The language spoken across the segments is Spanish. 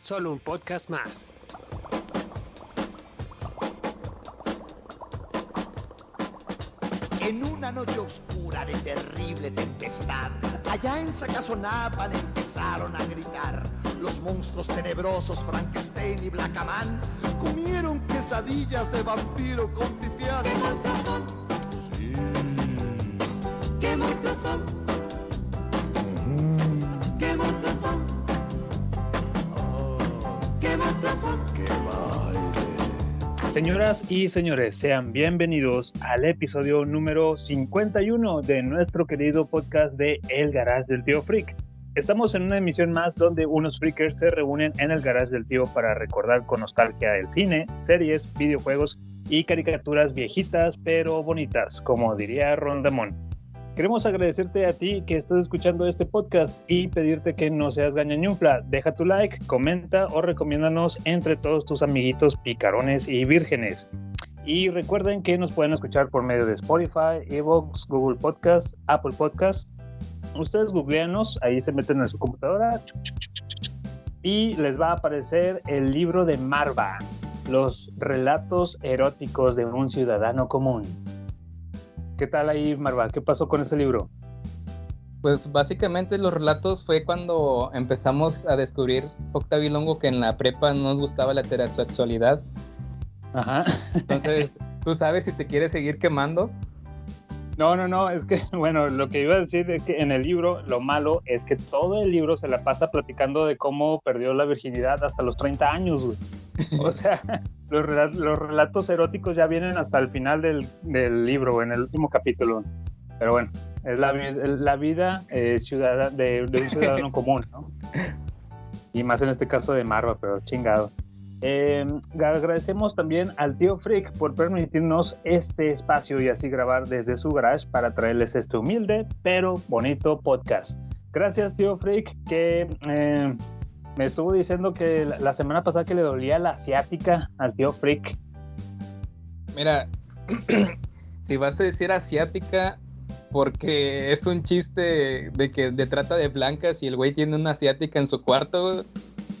solo un podcast más. En una noche oscura de terrible tempestad, allá en Sacazonapan empezaron a gritar. Los monstruos tenebrosos Frankenstein y Blackaman comieron quesadillas de vampiro con pipián. ¿Qué monstruos son? Sí. ¿Qué monstruos son? Señoras y señores, sean bienvenidos al episodio número 51 de nuestro querido podcast de El Garage del Tío Freak. Estamos en una emisión más donde unos freakers se reúnen en el Garage del Tío para recordar con nostalgia el cine, series, videojuegos y caricaturas viejitas pero bonitas, como diría Rondamón. Queremos agradecerte a ti que estás escuchando este podcast y pedirte que no seas gañañufla. Deja tu like, comenta o recomiéndanos entre todos tus amiguitos picarones y vírgenes. Y recuerden que nos pueden escuchar por medio de Spotify, Evox, Google Podcast, Apple Podcast. Ustedes googleanos, ahí se meten en su computadora y les va a aparecer el libro de Marva, los relatos eróticos de un ciudadano común. ¿Qué tal ahí, Marva? ¿Qué pasó con ese libro? Pues básicamente los relatos fue cuando empezamos a descubrir Octavio Longo que en la prepa no nos gustaba la heterosexualidad. Ajá. Entonces, tú sabes si te quieres seguir quemando. No, no, no, es que, bueno, lo que iba a decir es que en el libro, lo malo es que todo el libro se la pasa platicando de cómo perdió la virginidad hasta los 30 años, güey. O sea, los, los relatos eróticos ya vienen hasta el final del, del libro, en el último capítulo. Pero bueno, es la, vi- la vida eh, ciudadana de, de un ciudadano común, ¿no? Y más en este caso de Marva, pero chingado. Eh, agradecemos también al tío Freak por permitirnos este espacio y así grabar desde su garage para traerles este humilde pero bonito podcast. Gracias tío Freak que eh, me estuvo diciendo que la, semana pasada que le dolía la asiática al tío Freak. Mira, si vas a decir asiática, porque es un chiste de que de trata de blancas y el güey tiene una asiática en su cuarto,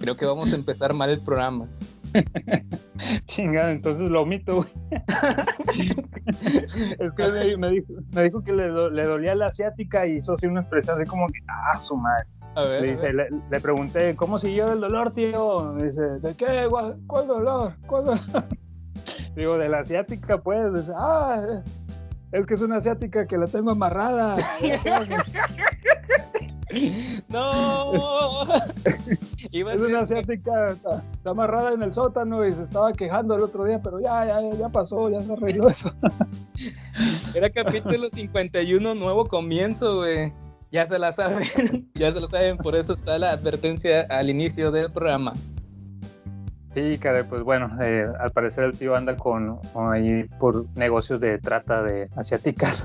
creo que vamos a empezar mal el programa. Chingada, entonces lo omito. güey. es que me, me dijo, me dijo que le, do- le dolía la asiática y hizo así una expresión así como que, ah, su madre. A ver, Le, a dice, ver. le, le pregunté, ¿cómo siguió el dolor, tío? Me dice, ¿de qué? ¿Cuál, cuál dolor? ¿Cuál dolor? Digo, de la asiática, pues. Dice, ah, es que es una asiática que la tengo amarrada. No. Iba Es ser- una asiática, está, está amarrada en el sótano y se estaba quejando el otro día, pero ya, ya, ya pasó, ya se arregló eso. Era capítulo 51, nuevo comienzo, güey. Ya se la saben, ya se lo saben, por eso está la advertencia al inicio del programa. Sí, caray, pues bueno, eh, al parecer el tío anda con, con ahí por negocios de trata de asiáticas.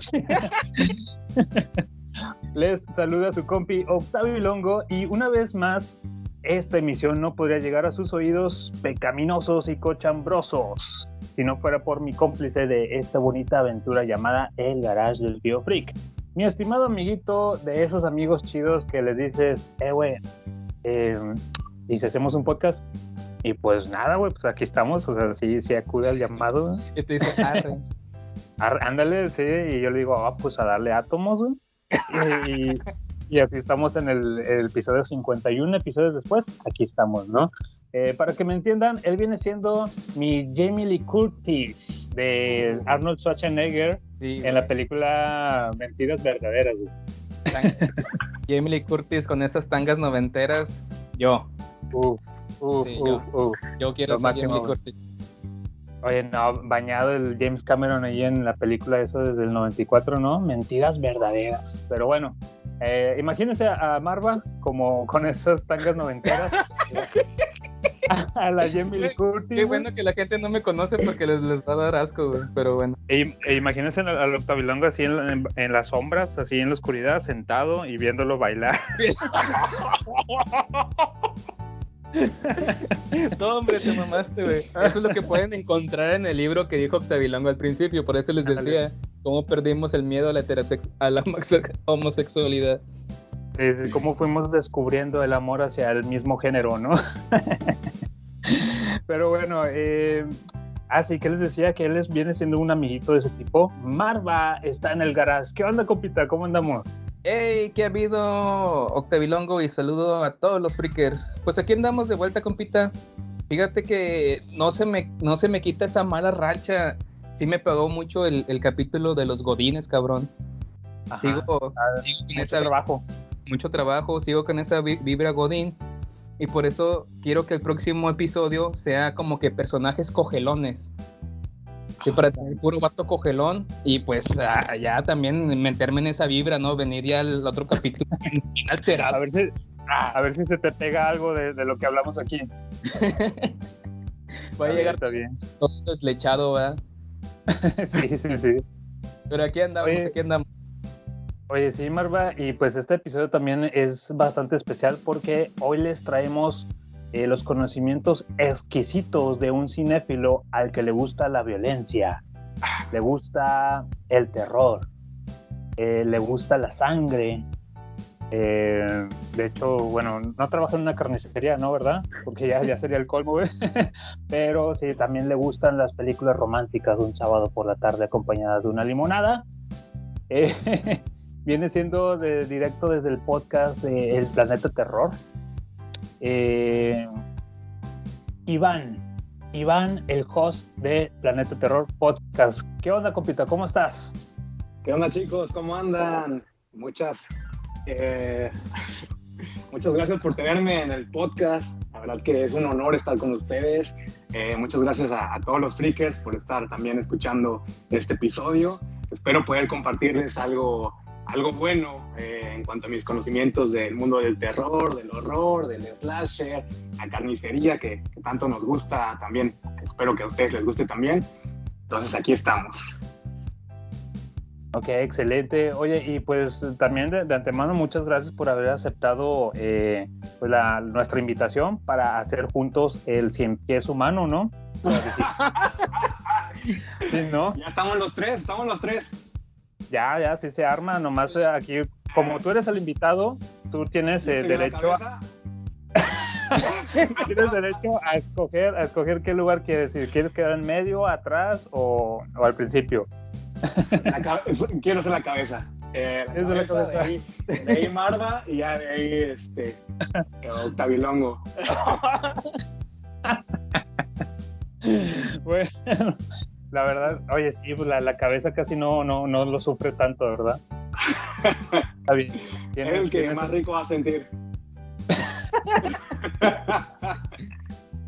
Les saluda su compi Octavio Longo y una vez más, esta emisión no podría llegar a sus oídos pecaminosos y cochambrosos si no fuera por mi cómplice de esta bonita aventura llamada El Garage del Tío Freak. Mi estimado amiguito de esos amigos chidos que les dices, eh, güey, eh, ¿y si hacemos un podcast? Y pues nada, güey, pues aquí estamos, o sea, sí, sí acude al llamado. Y te dice, ándale, sí, y yo le digo, ah, pues a darle átomos, güey. Y, y así estamos en el, el episodio 51 episodios después, aquí estamos, ¿no? Eh, para que me entiendan, él viene siendo mi Jamie Lee Curtis de Arnold Schwarzenegger Sí, en la película Mentiras Verdaderas, Jamie Lee Curtis con estas tangas noventeras. Yo, Uf, uf, Sí, yo. uf, yo quiero ser Jamie Lee. Curtis. Oye, no, bañado el James Cameron ahí en la película esa desde el 94, ¿no? Mentiras verdaderas. Pero bueno, eh, imagínense a Marva como con esas tangas noventeras. a la Jamie Lee Curtis. Qué bueno que la gente no me conoce porque les, les va a dar asco, güey. Pero bueno. E, e imagínense al, al Octavilongo así en, en- en las sombras, así en la oscuridad, sentado y viéndolo bailar. No, hombre, te mamaste, güey. Eso es lo que pueden encontrar en el libro que dijo Octavilongo al principio. Por eso les decía cómo perdimos el miedo a la, a la homosex- homosexualidad. Es cómo fuimos descubriendo el amor hacia el mismo género, ¿no? Pero bueno, eh, ah, sí, que les decía que él es- viene siendo un amiguito de ese tipo. Marva está en el garage. ¿Qué onda, compita? ¿Cómo andamos? ¡Hey! ¿Qué ha habido, Octavilongo? Y saludo a todos los freakers. Pues aquí andamos de vuelta, compita. Fíjate que no se me, no se me quita esa mala racha. Sí me pegó mucho el, el capítulo de los godines, cabrón. Ajá. Sigo, Ah, sigo con mucho esa trabajo. mucho trabajo, sigo con esa vi- vibra Godín. Y por eso quiero que el próximo episodio sea como que personajes cogelones. Sí, para tener puro vato cogelón y pues ah, ya también meterme en esa vibra, ¿no? Venir ya al otro capítulo bien A alterado. ver si, a ver si se te pega algo de, de lo que hablamos aquí. Va a llegar bien. todo deslechado, ¿verdad? sí, sí, sí. Pero aquí andamos, Oye. aquí andamos. Oye, sí, Marva, y pues este episodio también es bastante especial porque hoy les traemos eh, los conocimientos exquisitos de un cinéfilo al que le gusta la violencia, le gusta el terror, eh, le gusta la sangre. Eh, de hecho, bueno, no trabaja en una carnicería, ¿no? ¿Verdad? Porque ya, ya sería el colmo. Pero sí, también le gustan las películas románticas un sábado por la tarde acompañadas de una limonada. Viene siendo de, directo desde el podcast de El Planeta Terror. Eh, Iván, Iván, el host de Planeta Terror Podcast. ¿Qué onda, compita? ¿Cómo estás? ¿Qué onda chicos? ¿Cómo andan? Muchas, eh, muchas gracias por tenerme en el podcast. La verdad que es un honor estar con ustedes. Eh, muchas gracias a, a todos los freakers por estar también escuchando este episodio. Espero poder compartirles algo, algo bueno eh, en cuanto a mis conocimientos del mundo del terror, del horror, del slasher, la carnicería que, que tanto nos gusta también. Espero que a ustedes les guste también. Entonces aquí estamos. Ok, excelente. Oye, y pues también de, de antemano muchas gracias por haber aceptado eh, pues, la- nuestra invitación para hacer juntos el cien pies humano, ¿no? O sea, dijiste- sí, ¿no? Ya estamos los tres, estamos los tres. Ya, ya, sí se arma. Nomás eh, aquí, como tú eres el invitado, tú tienes eh, derecho a, tienes derecho a escoger, a escoger qué lugar quieres ir. ¿Quieres quedar en medio, atrás o, o al principio? Quiero ser la cabeza. Eh, la es la cabeza. De, ahí, de ahí Marva y ya de ahí este, Octavilongo. Bueno, la verdad, oye, sí, pues, la, la cabeza casi no, no, no lo sufre tanto, ¿verdad? Está bien. Es el que más rico va a sentir.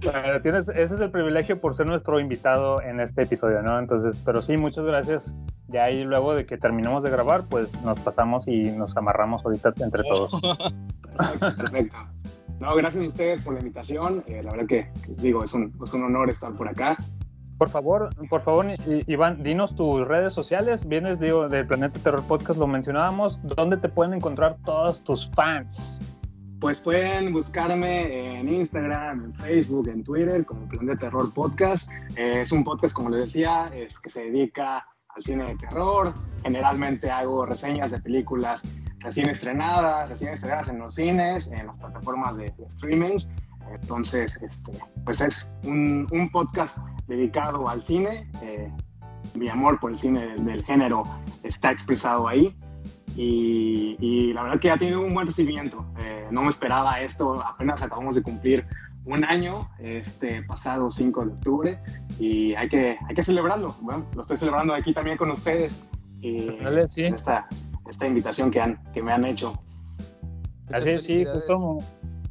Bueno, tienes, ese es el privilegio por ser nuestro invitado en este episodio, ¿no? Entonces, pero sí, muchas gracias. Ya ahí luego de que terminemos de grabar, pues nos pasamos y nos amarramos ahorita entre todos. Perfecto, perfecto. No, gracias a ustedes por la invitación. Eh, la verdad que, que digo, es un, es un honor estar por acá. Por favor, por favor, Iván, dinos tus redes sociales. Vienes, digo, del Planeta Terror Podcast, lo mencionábamos. ¿Dónde te pueden encontrar todos tus fans? Pues pueden buscarme en Instagram, en Facebook, en Twitter como Plan de Terror Podcast. Eh, es un podcast, como les decía, es que se dedica al cine de terror. Generalmente hago reseñas de películas recién estrenadas, recién estrenadas en los cines, en las plataformas de, de streaming. Entonces, este, pues es un, un podcast dedicado al cine. Eh, mi amor por el cine del, del género está expresado ahí. Y, y la verdad que ha tenido un buen recibimiento. Eh, no me esperaba esto, apenas acabamos de cumplir un año, este pasado 5 de octubre, y hay que, hay que celebrarlo. Bueno, lo estoy celebrando aquí también con ustedes y Dale, sí. esta, esta invitación que, han, que me han hecho. Así es, sí, justo,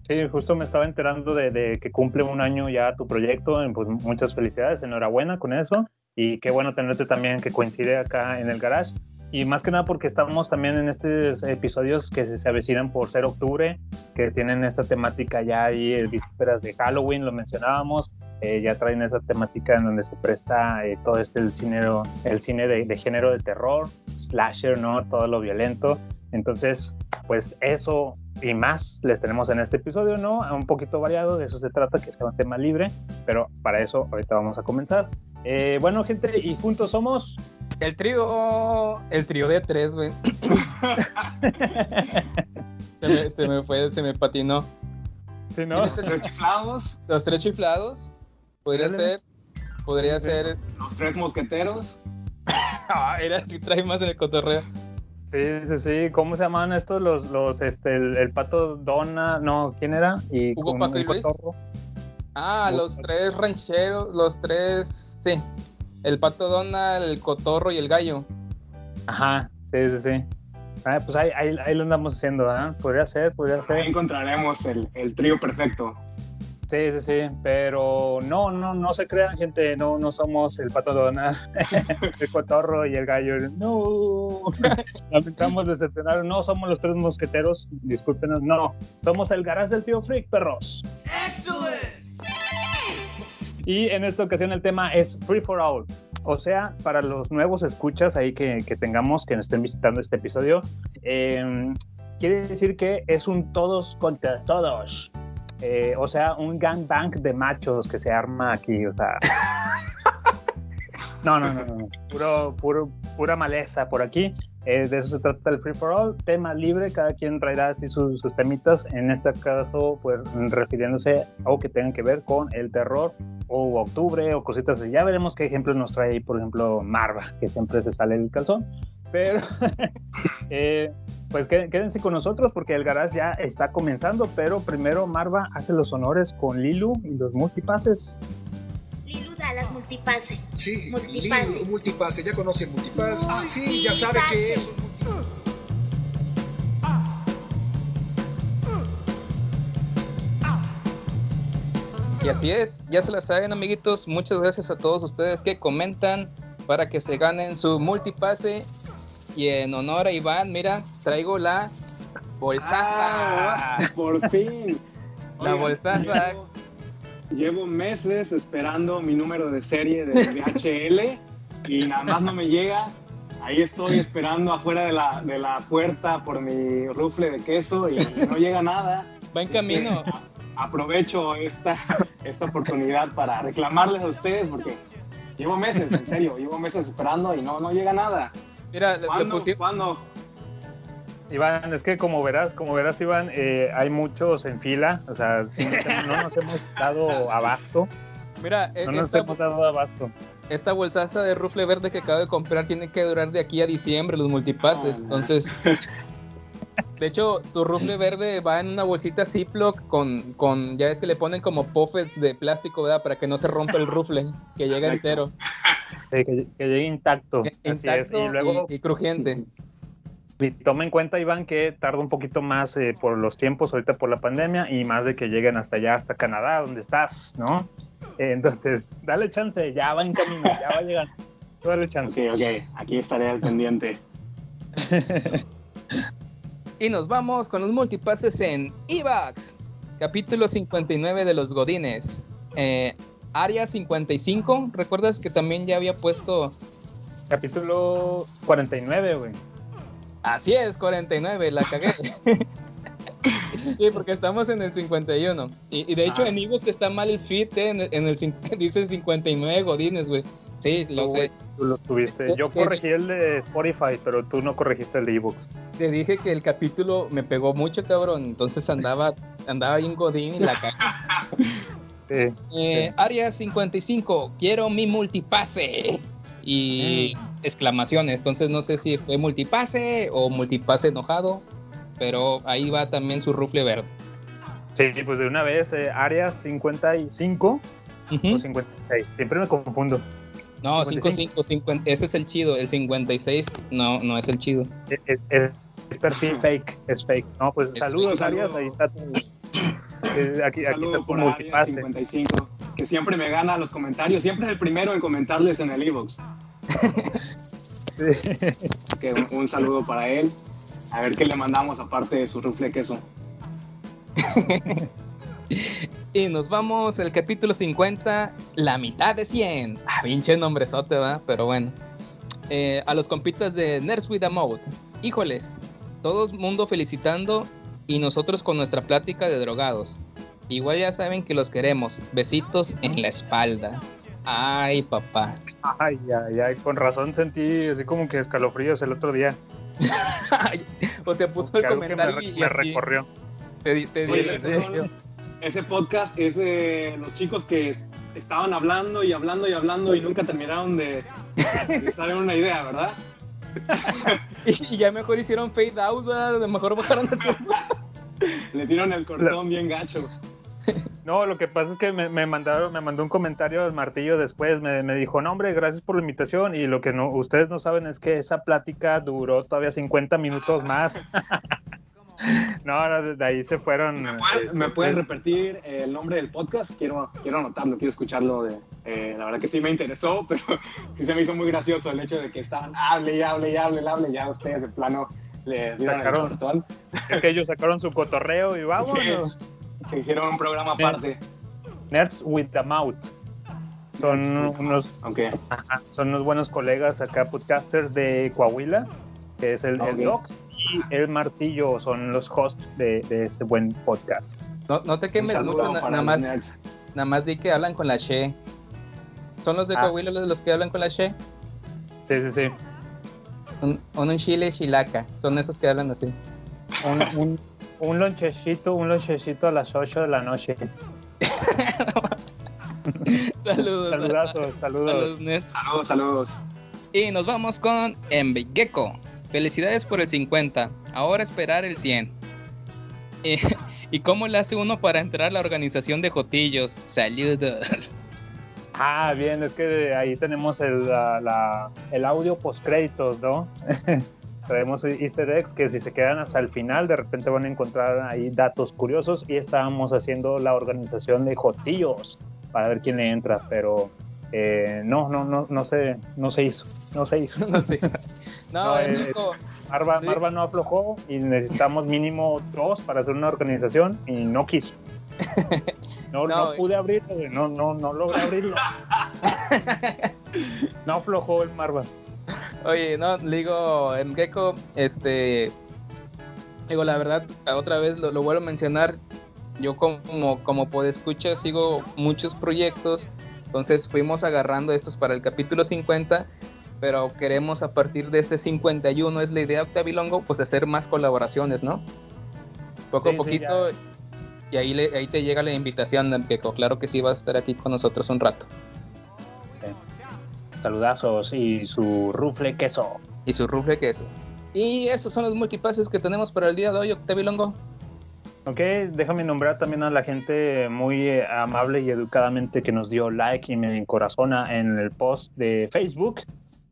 sí, justo me estaba enterando de, que cumple un año ya tu proyecto. Pues muchas felicidades, enhorabuena con eso. Y qué bueno tenerte también que coincide acá en el garage. Y más que nada porque estamos también en estos episodios que se, se avecinan por ser octubre, que tienen esta temática ya ahí, el vísperas de Halloween, lo mencionábamos. eh, ya traen esa temática en donde se presta eh, todo este el cine, el cine de género de terror, slasher, ¿no? Todo lo violento. Entonces, pues eso y más les tenemos en este episodio, ¿no? Un poquito variado, de eso se trata, que sea un tema libre, pero para eso ahorita vamos a comenzar. Eh, bueno, gente, y juntos somos... El trío. El trío de tres, güey. se, me, se me fue, se me patinó. Sí, ¿no? Los tres chiflados, Los tres chiflados. Podría ser. Podría Sí. ser. los tres mosqueteros. Ah, era si trae más en el cotorreo. Sí, sí, sí. ¿Cómo se llaman estos? Los, los, este, el, el pato Dona, no, ¿quién era? Y Hugo, con Paco y Luis. cotorro. Ah, Hugo, los Paco. tres rancheros. Los tres. Sí. El pato Donald, el cotorro y el gallo. Ajá, sí, sí, sí. Ah, pues ahí, ahí, ahí lo andamos haciendo, ¿ah? Podría ser, podría Ahí ser. encontraremos el, el trío perfecto. Sí, sí, sí. Pero no, no, no se crean, gente. No, no somos el pato Donald, el cotorro y el gallo. No. Lamentamos decepcionar. No somos los tres mosqueteros. Discúlpenos. No. Somos el garage del tío Freak, perros. Y en esta ocasión el tema es Free for All. O sea, para los nuevos escuchas ahí que, que tengamos, que nos estén visitando este episodio, eh, quiere decir que es un todos contra todos. Eh, o sea, un gangbang de machos que se arma aquí. O sea. No, no, no, no. Puro, puro, pura maleza por aquí. Eh, de eso se trata el Free for All, tema libre, cada quien traerá así sus, sus temitas, en este caso, pues refiriéndose a algo que tenga que ver con el terror o octubre o cositas así. Ya veremos qué ejemplos nos trae ahí, por ejemplo, Marva, que siempre se sale el calzón. Pero, eh, pues qué- quédense con nosotros porque el garage ya está comenzando, pero primero Marva hace los honores con Lilu y los multipases. Lilu da las multipase. Sí, Multipase. Lili, un multipase, ya conoce el multipass. Sí, ya sabe que es un multipase. Y así es, ya se la saben, amiguitos. Muchas gracias a todos ustedes que comentan para que se ganen su multipase. Y en honor a Iván, mira, traigo la bolsaza. Ah, por fin. La Oigan, bolsaza. Llevo, llevo meses esperando mi número de serie de DHL y nada más no me llega. Ahí estoy esperando afuera de la, de la puerta por mi rufle de queso y no llega nada. Va en camino. Aprovecho esta, esta oportunidad para reclamarles a ustedes porque llevo meses, en serio, llevo meses esperando y no, no llega nada. Mira, le ¿Cuándo? pusi- ¿Cuándo? Iván, es que como verás, como verás, Iván, eh, hay muchos en fila, o sea, no nos hemos dado abasto, Mira, no nos esta, hemos dado abasto. esta bolsaza de rufle verde que acabo de comprar tiene que durar de aquí a diciembre los multipases. Entonces, de hecho, tu rufle verde va en una bolsita Ziploc con, con, ya ves que le ponen como puffets de plástico, ¿verdad? Para que no se rompa el rufle, que llega Perfecto. entero, Sí, que, que llegue intacto. que- así es. intacto Y luego, y, y crujiente. y toma en cuenta, Iván, que tarda un poquito más eh, por los tiempos ahorita por la pandemia y más de que lleguen hasta allá, hasta Canadá, donde estás, ¿no? Eh, entonces, dale chance, ya va en camino, ya va a llegar. Tú Dale chance. Ok, ok, aquí estaré al pendiente. Y nos vamos con los multipases en Evox, capítulo 59 de los Godines. Eh, área 55, ¿recuerdas que también ya había puesto Capítulo 49, güey. Así es, 49, la cagué. sí, porque estamos en el 51. Y, y de hecho Ah. en Evox está mal el feed, eh, en, el- en el dice 59 godines, güey. Sí, lo sé. Tú lo subiste. Yo corregí el de Spotify, pero tú no corregiste el de ebooks. Te dije que el capítulo me pegó mucho, cabrón. Entonces andaba, andaba bien godín y la cagué. Sí. Eh, área 55, quiero mi multipase. Y exclamaciones. Entonces no sé si fue multipase o multipase enojado. Pero ahí va también su rufle verde. Sí, pues de una vez, eh, área 55 Ujú. o 56. Siempre me confundo. No, 55. 55, 50, ese es el chido. El 56 no, no es el chido. Es, es- es perfil fake, es fake. No, pues Es saludos, fake. Arias. Ahí está tu. eh, aquí, aquí está tu por Área multipase. 55, que siempre me gana los comentarios, siempre es el primero en comentarles en el e-box. Un saludo para él. A ver qué le mandamos aparte de su rufle de queso. Y nos vamos al capítulo 50, la mitad de 100. Ah, pinche nombrezote, ¿va? Pero bueno. Eh, a los compitas de Nerds with a Mode. Híjoles, todo el mundo felicitando y nosotros con nuestra plática de drogados. Igual ya saben que los queremos. Besitos en la espalda. Ay, papá. Ay, ay, ay, con razón sentí así como que escalofríos el otro día. o sea, puso el Que algo que me, comentario re- y me recorrió. te, te di- ese, son- ese podcast es de los chicos que estaban hablando y hablando y hablando y nunca terminaron de, de saber una idea, ¿verdad? y, y ya mejor hicieron fade out, ¿verdad? De mejor bajaron así. Le dieron el cortón bien gacho. No, lo que pasa es que me, me mandaron, me mandó un comentario al martillo después, me, me dijo, no hombre, gracias por la invitación, y lo que no, ustedes no saben es que esa plática duró todavía 50 minutos más. no, no, de ahí se fueron. este, ¿Me puedes repetir el nombre del podcast? Quiero, quiero anotarlo, quiero escucharlo. De, eh, la verdad que sí me interesó, pero sí se me hizo muy gracioso el hecho de que estaban hable y hable y hable y hable. Ya ustedes de plano le dieron el Sacaron. Es que ellos sacaron su cotorreo y vámonos. Se hicieron un programa aparte. Nerds with the Mouth. Son unos, ajá, son unos buenos colegas acá, podcasters de Coahuila, que es el, el Ok. Docs y el Martillo, son los hosts de, de ese buen podcast. No, no te quemes mucho, na- nada más, nerds. nada más di que hablan con la She. ¿Son los de Ah. Coahuila los, los que hablan con la She? Sí, sí, sí. Un, un, un chile chilaca, son esos que hablan así. Un, un, un lonchecito, un lonchecito a las 8 de la noche. Saludos. Saludazos, saludos. Saludos. Saludos, saludos. Y nos vamos con Gecko. Felicidades por el 50. Ahora esperar el 100. ¿Y, ¿Y cómo le hace uno para entrar a la organización de Jotillos? Saludos. Ah, bien, es que ahí tenemos el, la- la- el audio postcréditos, ¿no? Traemos easter eggs que si se quedan hasta el final, de repente van a encontrar ahí datos curiosos y estábamos haciendo la organización de Jotillos para ver quién le entra, pero eh, no, no, no, no se, no se hizo, no se hizo. No se hizo. No, eh, Marva, Sí. Marva no aflojó y necesitamos mínimo dos para hacer una organización y no quiso. No, No, no pude abrirlo, no, no, no logré abrirlo. No aflojó el Marva. Oye, no, le digo, en Gecko, este. Digo, la verdad, otra vez lo, lo vuelvo a mencionar. Yo, como, como escuchar sigo muchos proyectos. Entonces, fuimos agarrando estos para el capítulo 50. Pero queremos a partir de este 51, es la idea, Octavilongo, pues hacer más colaboraciones, ¿no? Poco Sí, a sí, poquito. y ahí, le- ahí te llega la invitación, Gecko. Claro que sí, vas a estar aquí con nosotros un rato. Saludazos y su rufle queso. Y su rufle queso. Y estos son los multipases que tenemos para el día de hoy, Octavilongo. Ok, déjame nombrar también a la gente muy eh, amable y educadamente que nos dio like y me encorazona en el post de Facebook.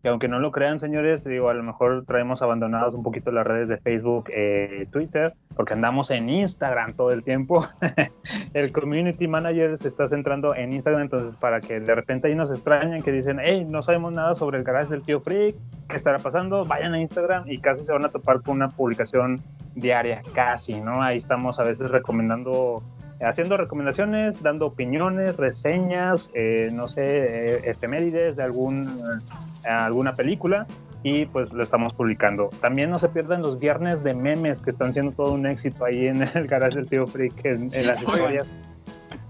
Que aunque no lo crean, señores, digo, a lo mejor traemos abandonadas un poquito las redes de Facebook, eh, Twitter, porque andamos en Instagram todo el tiempo. el community manager se está centrando en Instagram, entonces para que de repente ahí nos extrañen, que dicen, hey, no sabemos nada sobre el garage del tío Freak, ¿qué estará pasando? Vayan a Instagram y casi se van a topar con una publicación diaria, casi, ¿no? Ahí estamos a veces recomendando, haciendo recomendaciones, dando opiniones, reseñas, eh, no sé, eh, efemérides de algún, eh, alguna película y pues lo estamos publicando. También no se pierdan los viernes de memes que están siendo todo un éxito ahí en el garage del tío Freak, en, en las historias.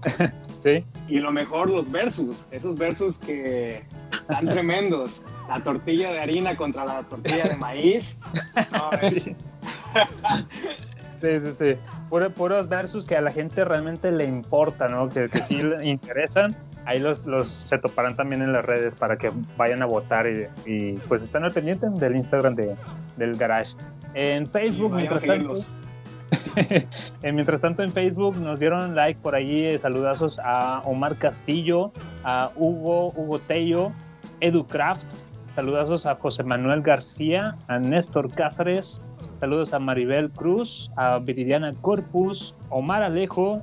sí. Y lo mejor, los versus. Esos versus que están tremendos. La tortilla de harina contra la tortilla de maíz. No, es- Sí. Sí, sí, sí. Puro- puros versus que a la gente realmente le importa, ¿no? Que, que sí le interesan. Ahí los, los se toparán también en las redes para que vayan a votar y, y, pues están al pendiente del Instagram de, del Garage. En Facebook, mientras tanto, mientras tanto en Facebook nos dieron like por ahí, eh, saludazos a Omar Castillo, a Hugo, Hugo Tello, EduCraft, saludazos a José Manuel García, a Néstor Cázares, saludos a Maribel Cruz, a Viridiana Corpus, Omar Alejo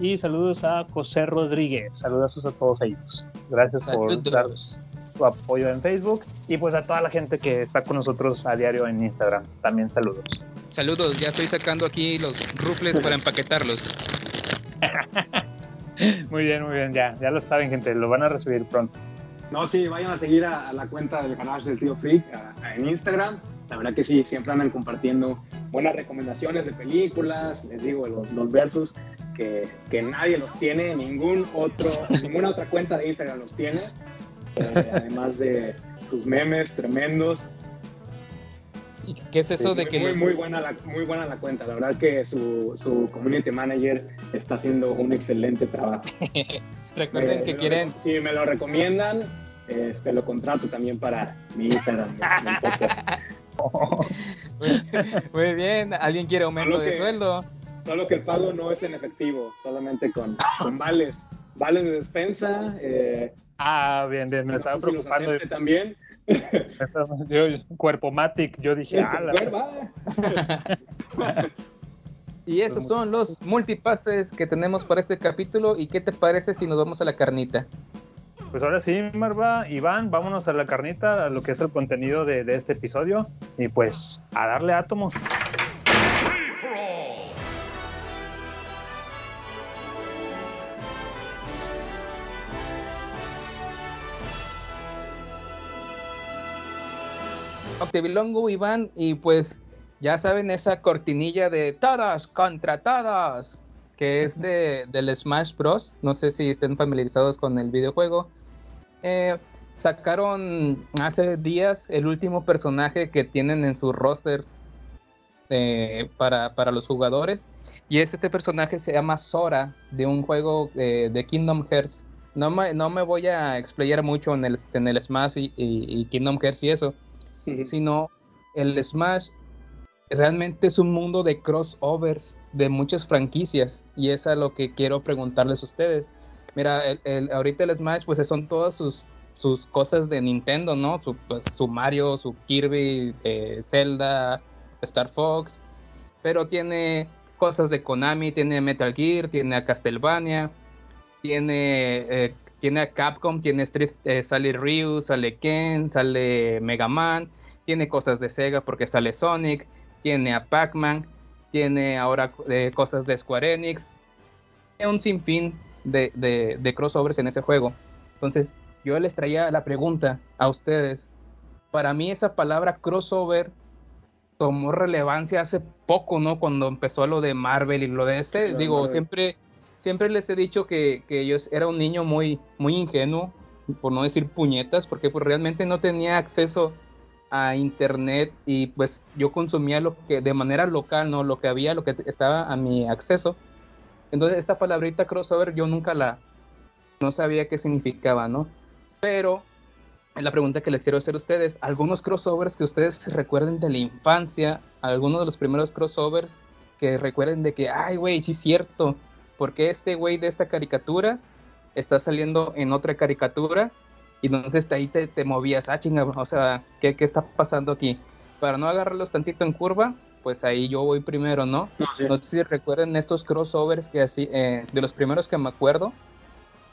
y saludos a José Rodríguez. Saludos a todos ellos. Gracias por dar su apoyo en Facebook y pues a toda la gente que está con nosotros a diario en Instagram. También saludos. Saludos, ya estoy sacando aquí los rufles para empaquetarlos. muy bien, muy bien, ya, ya lo saben, gente, lo van a recibir pronto. No, sí, vayan a seguir a, a la cuenta del canal del Tío Freak a- en Instagram. La verdad que sí, siempre andan compartiendo buenas recomendaciones de películas, les digo, los, los versus que, que nadie los tiene, ningún otro, ninguna otra cuenta de Instagram los tiene. Eh, además de sus memes tremendos. ¿Y qué es eso Sí, de muy, que muy, muy buena la, muy buena la cuenta. La verdad que su, su community manager está haciendo un excelente trabajo. Recuerden que lo quieren reco- Si me lo recomiendan, este, lo contrato también para mi Instagram. mi- mi podcast. Muy bien, ¿alguien quiere aumento de sueldo? Solo que el pago no es en efectivo, solamente con, con vales. Vales de despensa. Eh, Ah, bien, bien, me no estaba si preocupando. también. Yo, cuerpo Matic, yo dije, ah, la- Y esos son los multipases que tenemos para este capítulo. ¿Y qué te parece si nos vamos a la carnita? Pues ahora sí, Marva, Iván, vámonos a la carnita, a lo que es el contenido de, este episodio. Y pues a darle átomos. Octavilongo, Iván, y pues ya saben esa cortinilla de todos contra todos, que es de, del Smash Bros. No sé si estén familiarizados con el videojuego. Eh, sacaron hace días el último personaje que tienen en su roster eh, para, para los jugadores. Y es este personaje se llama Sora, de un juego eh, de Kingdom Hearts. No me, no me voy a explayar mucho en el, en el Smash y, y- y Kingdom Hearts y eso, sino el Smash realmente es un mundo de crossovers de muchas franquicias y es a lo que quiero preguntarles a ustedes. Mira, el, el- ahorita el Smash pues son todas sus, sus cosas de Nintendo, ¿no? Su, pues, Mario, su Kirby, eh, Zelda, Star Fox, pero tiene cosas de Konami, tiene Metal Gear, tiene a Castlevania, tiene, eh, tiene a Capcom, tiene Street, eh, sale Ryu, sale Ken, sale Mega Man, tiene cosas de Sega porque sale Sonic, tiene a Pac-Man, tiene ahora cosas de Square Enix, un sinfín de, de, de crossovers en ese juego. Entonces, yo les traía la pregunta a ustedes. Para mí esa palabra crossover tomó relevancia hace poco, ¿no? Cuando empezó lo de Marvel y lo de ese, Sí, digo, Marvel. siempre, siempre les he dicho que, que yo era un niño muy, muy ingenuo, por no decir puñetas, porque pues realmente no tenía acceso a internet y pues yo consumía lo que de manera local, ¿no? Lo que había, lo que estaba a mi acceso. Entonces esta palabrita crossover yo nunca la, no sabía qué significaba, ¿no? Pero la pregunta que les quiero hacer a ustedes, algunos crossovers que ustedes recuerden de la infancia, algunos de los primeros crossovers que recuerden de que, ay, güey, sí es cierto, porque este güey de esta caricatura está saliendo en otra caricatura y entonces ahí te, te movías, ah, chinga, o sea, ¿qué, ¿qué está pasando aquí? Para no agarrarlos tantito en curva, pues ahí yo voy primero, ¿no? No sé si recuerden estos crossovers que así, eh, de los primeros que me acuerdo,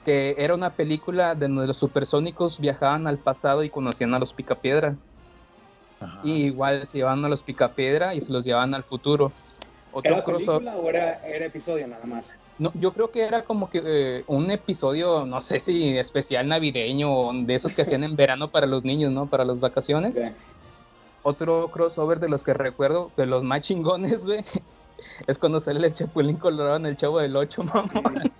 que era una película de donde los supersónicos viajaban al pasado y conocían a los Picapiedra. Y igual se llevaban a los Picapiedra y se los llevaban al futuro. Otro ¿Era crossover. película o era, era episodio nada más? No, yo creo que era como que eh, un episodio, no sé si especial navideño o de esos que hacían en verano para los niños, ¿no? Para las vacaciones. Otro crossover de los que recuerdo, de los más chingones, güey, es cuando sale el Chapulín Colorado en el Chavo del 8, mamón.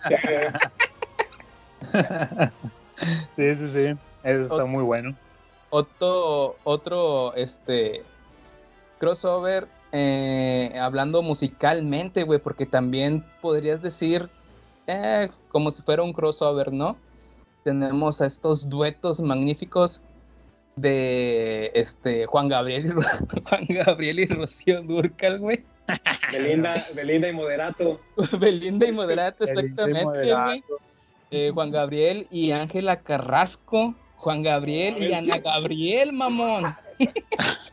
Sí, sí, sí. Eso está muy bueno. Otro, otro, este, crossover, eh, hablando musicalmente, güey, porque también podrías decir, eh, como si fuera un crossover, ¿no? Tenemos a estos duetos magníficos de, este, Juan Gabriel y, Ro- Juan Gabriel y Rocío Durcal, güey. Belinda, Belinda y Moderato. Belinda y Moderato, y exactamente, Moderato. güey. Eh, Juan Gabriel y Ángela Carrasco. Juan Gabriel y Ana Gabriel, mamón.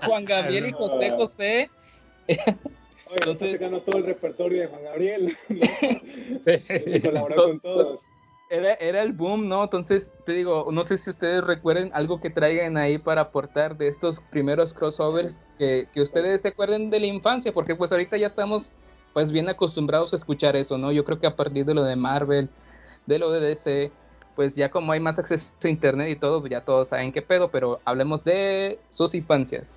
Juan Gabriel y José José. Oye, entonces sacando todo el repertorio de Juan Gabriel. Se colaboró con todos. Era, era el boom, ¿no? Entonces, te digo, no sé si ustedes recuerden algo que traigan ahí para aportar de estos primeros crossovers que, que ustedes se acuerden de la infancia, porque pues ahorita ya estamos pues bien acostumbrados a escuchar eso, ¿no? Yo creo que a partir de lo de Marvel, de lo de DC, pues ya como hay más acceso a internet y todo, pues ya todos saben qué pedo, pero hablemos de sus infancias.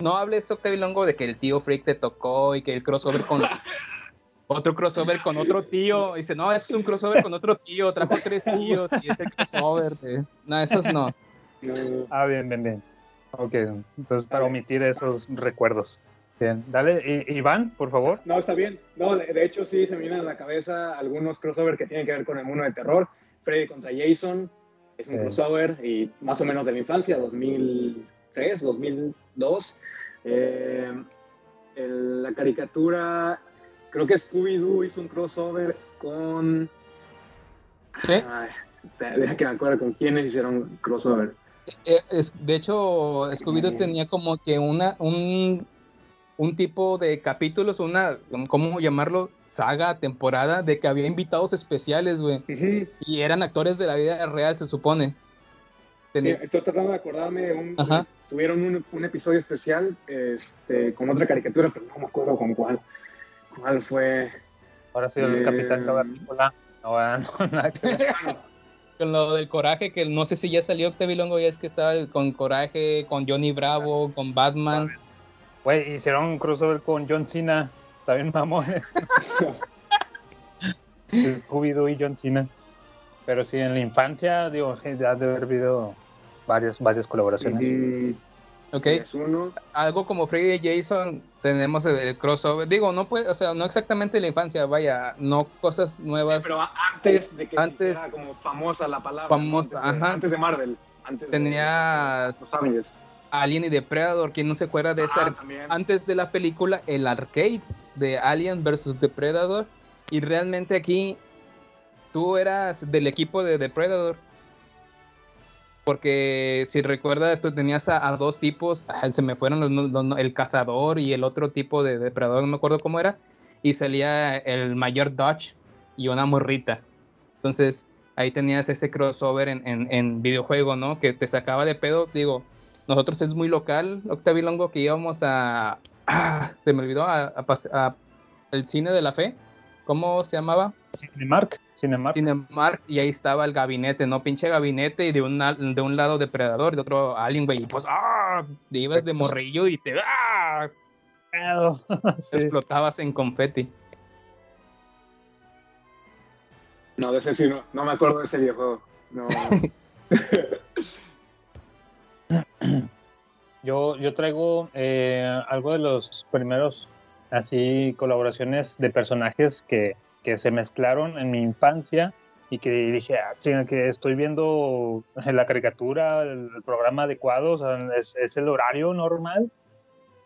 No hables, Octavio Longo, de que el tío Freak te tocó y que el crossover con otro crossover con otro tío. Dice, no, es un crossover con otro tío, trajo tres tíos y ese crossover. De... No, esos no. Ah, bien, bien, bien. Ok, entonces para omitir esos recuerdos. Bien, dale, I- Iván, por favor. No, está bien. No, de, de hecho sí se me vienen a la cabeza algunos crossover que tienen que ver con el mundo de terror. Freddy contra Jason es un Sí. crossover y más o menos de mi infancia, 2003, 2002. Eh, el- la caricatura, creo que Scooby-Doo hizo un crossover con... Sí. Ay, deja que me acuerdo con quiénes hicieron crossover. Eh, es- de hecho, Scooby-Doo tenía como que una, un, un tipo de capítulos, una, ¿cómo llamarlo? Saga, temporada, de que había invitados especiales, güey. Y eran actores de la vida real, se supone. Sí, estoy tratando de acordarme de un... Ajá. Tuvieron un, un episodio especial este, con otra caricatura, pero no me acuerdo con cuál. ¿Cuál fue? Ahora sí, el Eh, Capitán Cavernícola. No, ah, no, nada que ver. con lo del coraje, que no sé si ya salió Octavio Longo, ya es que estaba con coraje, con Johnny Bravo, con Batman. Güey, hicieron un crossover con John Cena. Está bien mamones. Scooby-Doo y John Cena. Pero sí, en la infancia, digo, sí, ya de haber habido varias, varias colaboraciones. Mm, Ok, sí, es uno. algo como Freddy y Jason, tenemos el, crossover. Digo, no puede, o sea, no exactamente la infancia, vaya, no cosas nuevas. Pero antes de que Antes- como famosa la palabra. Famosa, antes, de, ajá. antes de Marvel. Antes de- Tenías los Avengers. Alien y Depredador, ¿quién no se acuerda de ese Ah, antes de la película el arcade de Alien versus Depredador y realmente aquí tú eras del equipo de Depredador porque si recuerdas tú tenías a, a dos tipos se me fueron los, los- el cazador y el otro tipo de depredador no me acuerdo cómo era y salía el mayor Dodge y una morrita entonces ahí tenías ese crossover en, en, en videojuego no que te sacaba de pedo digo nosotros es muy local, Octavio Longo, que íbamos a. ah, se me olvidó, a, a a el cine de la fe. ¿Cómo se llamaba? Cinemark. Cinemark. Cinemark, y ahí estaba el gabinete, ¿no? Pinche gabinete, y de un, al- de un lado depredador, de otro alien, güey. Y pues, ¡ah! Te ibas de morrillo y te. ¡ah! Sí. Explotabas en confeti. No, de ese sí, no, no me acuerdo de ese videojuego. No. Yo, yo traigo eh, algo de los primeros así colaboraciones de personajes que, que se mezclaron en mi infancia y que dije, ah, que estoy viendo la caricatura, el, el programa adecuado, o sea, es, es el horario normal.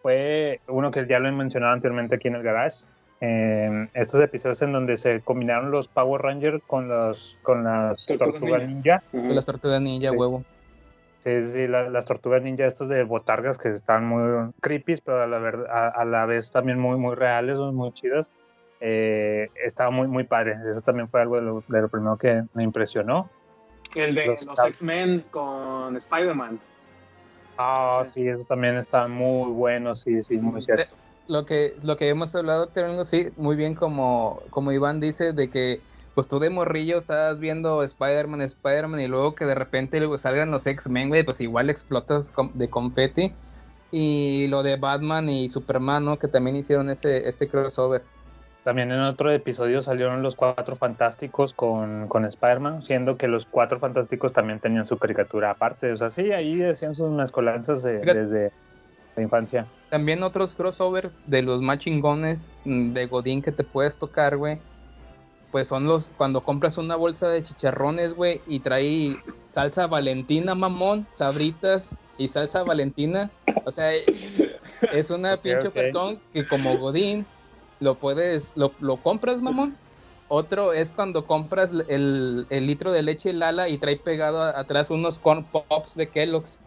Fue uno que ya lo he mencionado anteriormente aquí en el garage. eh, estos episodios en donde se combinaron los Power Rangers con, los, con las Tortugas Tortugas Ninja. De las tortugas ninja, Sí. huevo. Sí, sí, sí, la- las tortugas ninja estas de botargas que están muy creepy, pero a la, verdad, a, a la vez también muy, muy reales, muy, muy chidas. Eh, estaba muy, muy padre. Eso también fue algo de lo, de lo primero que me impresionó. El de Los los, X-Men con Spider-Man. Ah, sí, eso también está muy bueno, sí, sí, muy cierto. lo que lo que hemos hablado Octavio, sí muy bien como como Iván dice de que pues tú de morrillo estabas viendo Spider-Man Spider-Man y luego que de repente salgan los X-Men güey pues igual explotas de confeti y lo de Batman y Superman no que también hicieron ese ese crossover También en otro episodio salieron los Cuatro Fantásticos con, con Spider-Man, siendo que los Cuatro Fantásticos también tenían su caricatura aparte. O sea, sí, ahí decían sus mezcolanzas de- desde la infancia. también otros crossover de los más chingones mm, de Godín que te puedes tocar güey pues son los cuando compras una bolsa de chicharrones güey y trae salsa valentina mamón sabritas y salsa valentina o sea es una Ok, pinche ok. ofertón que como Godín lo puedes, lo, lo compras, mamón. Otro es cuando compras el, el litro de leche Lala y trae pegado a- atrás unos corn pops de Kellogg's.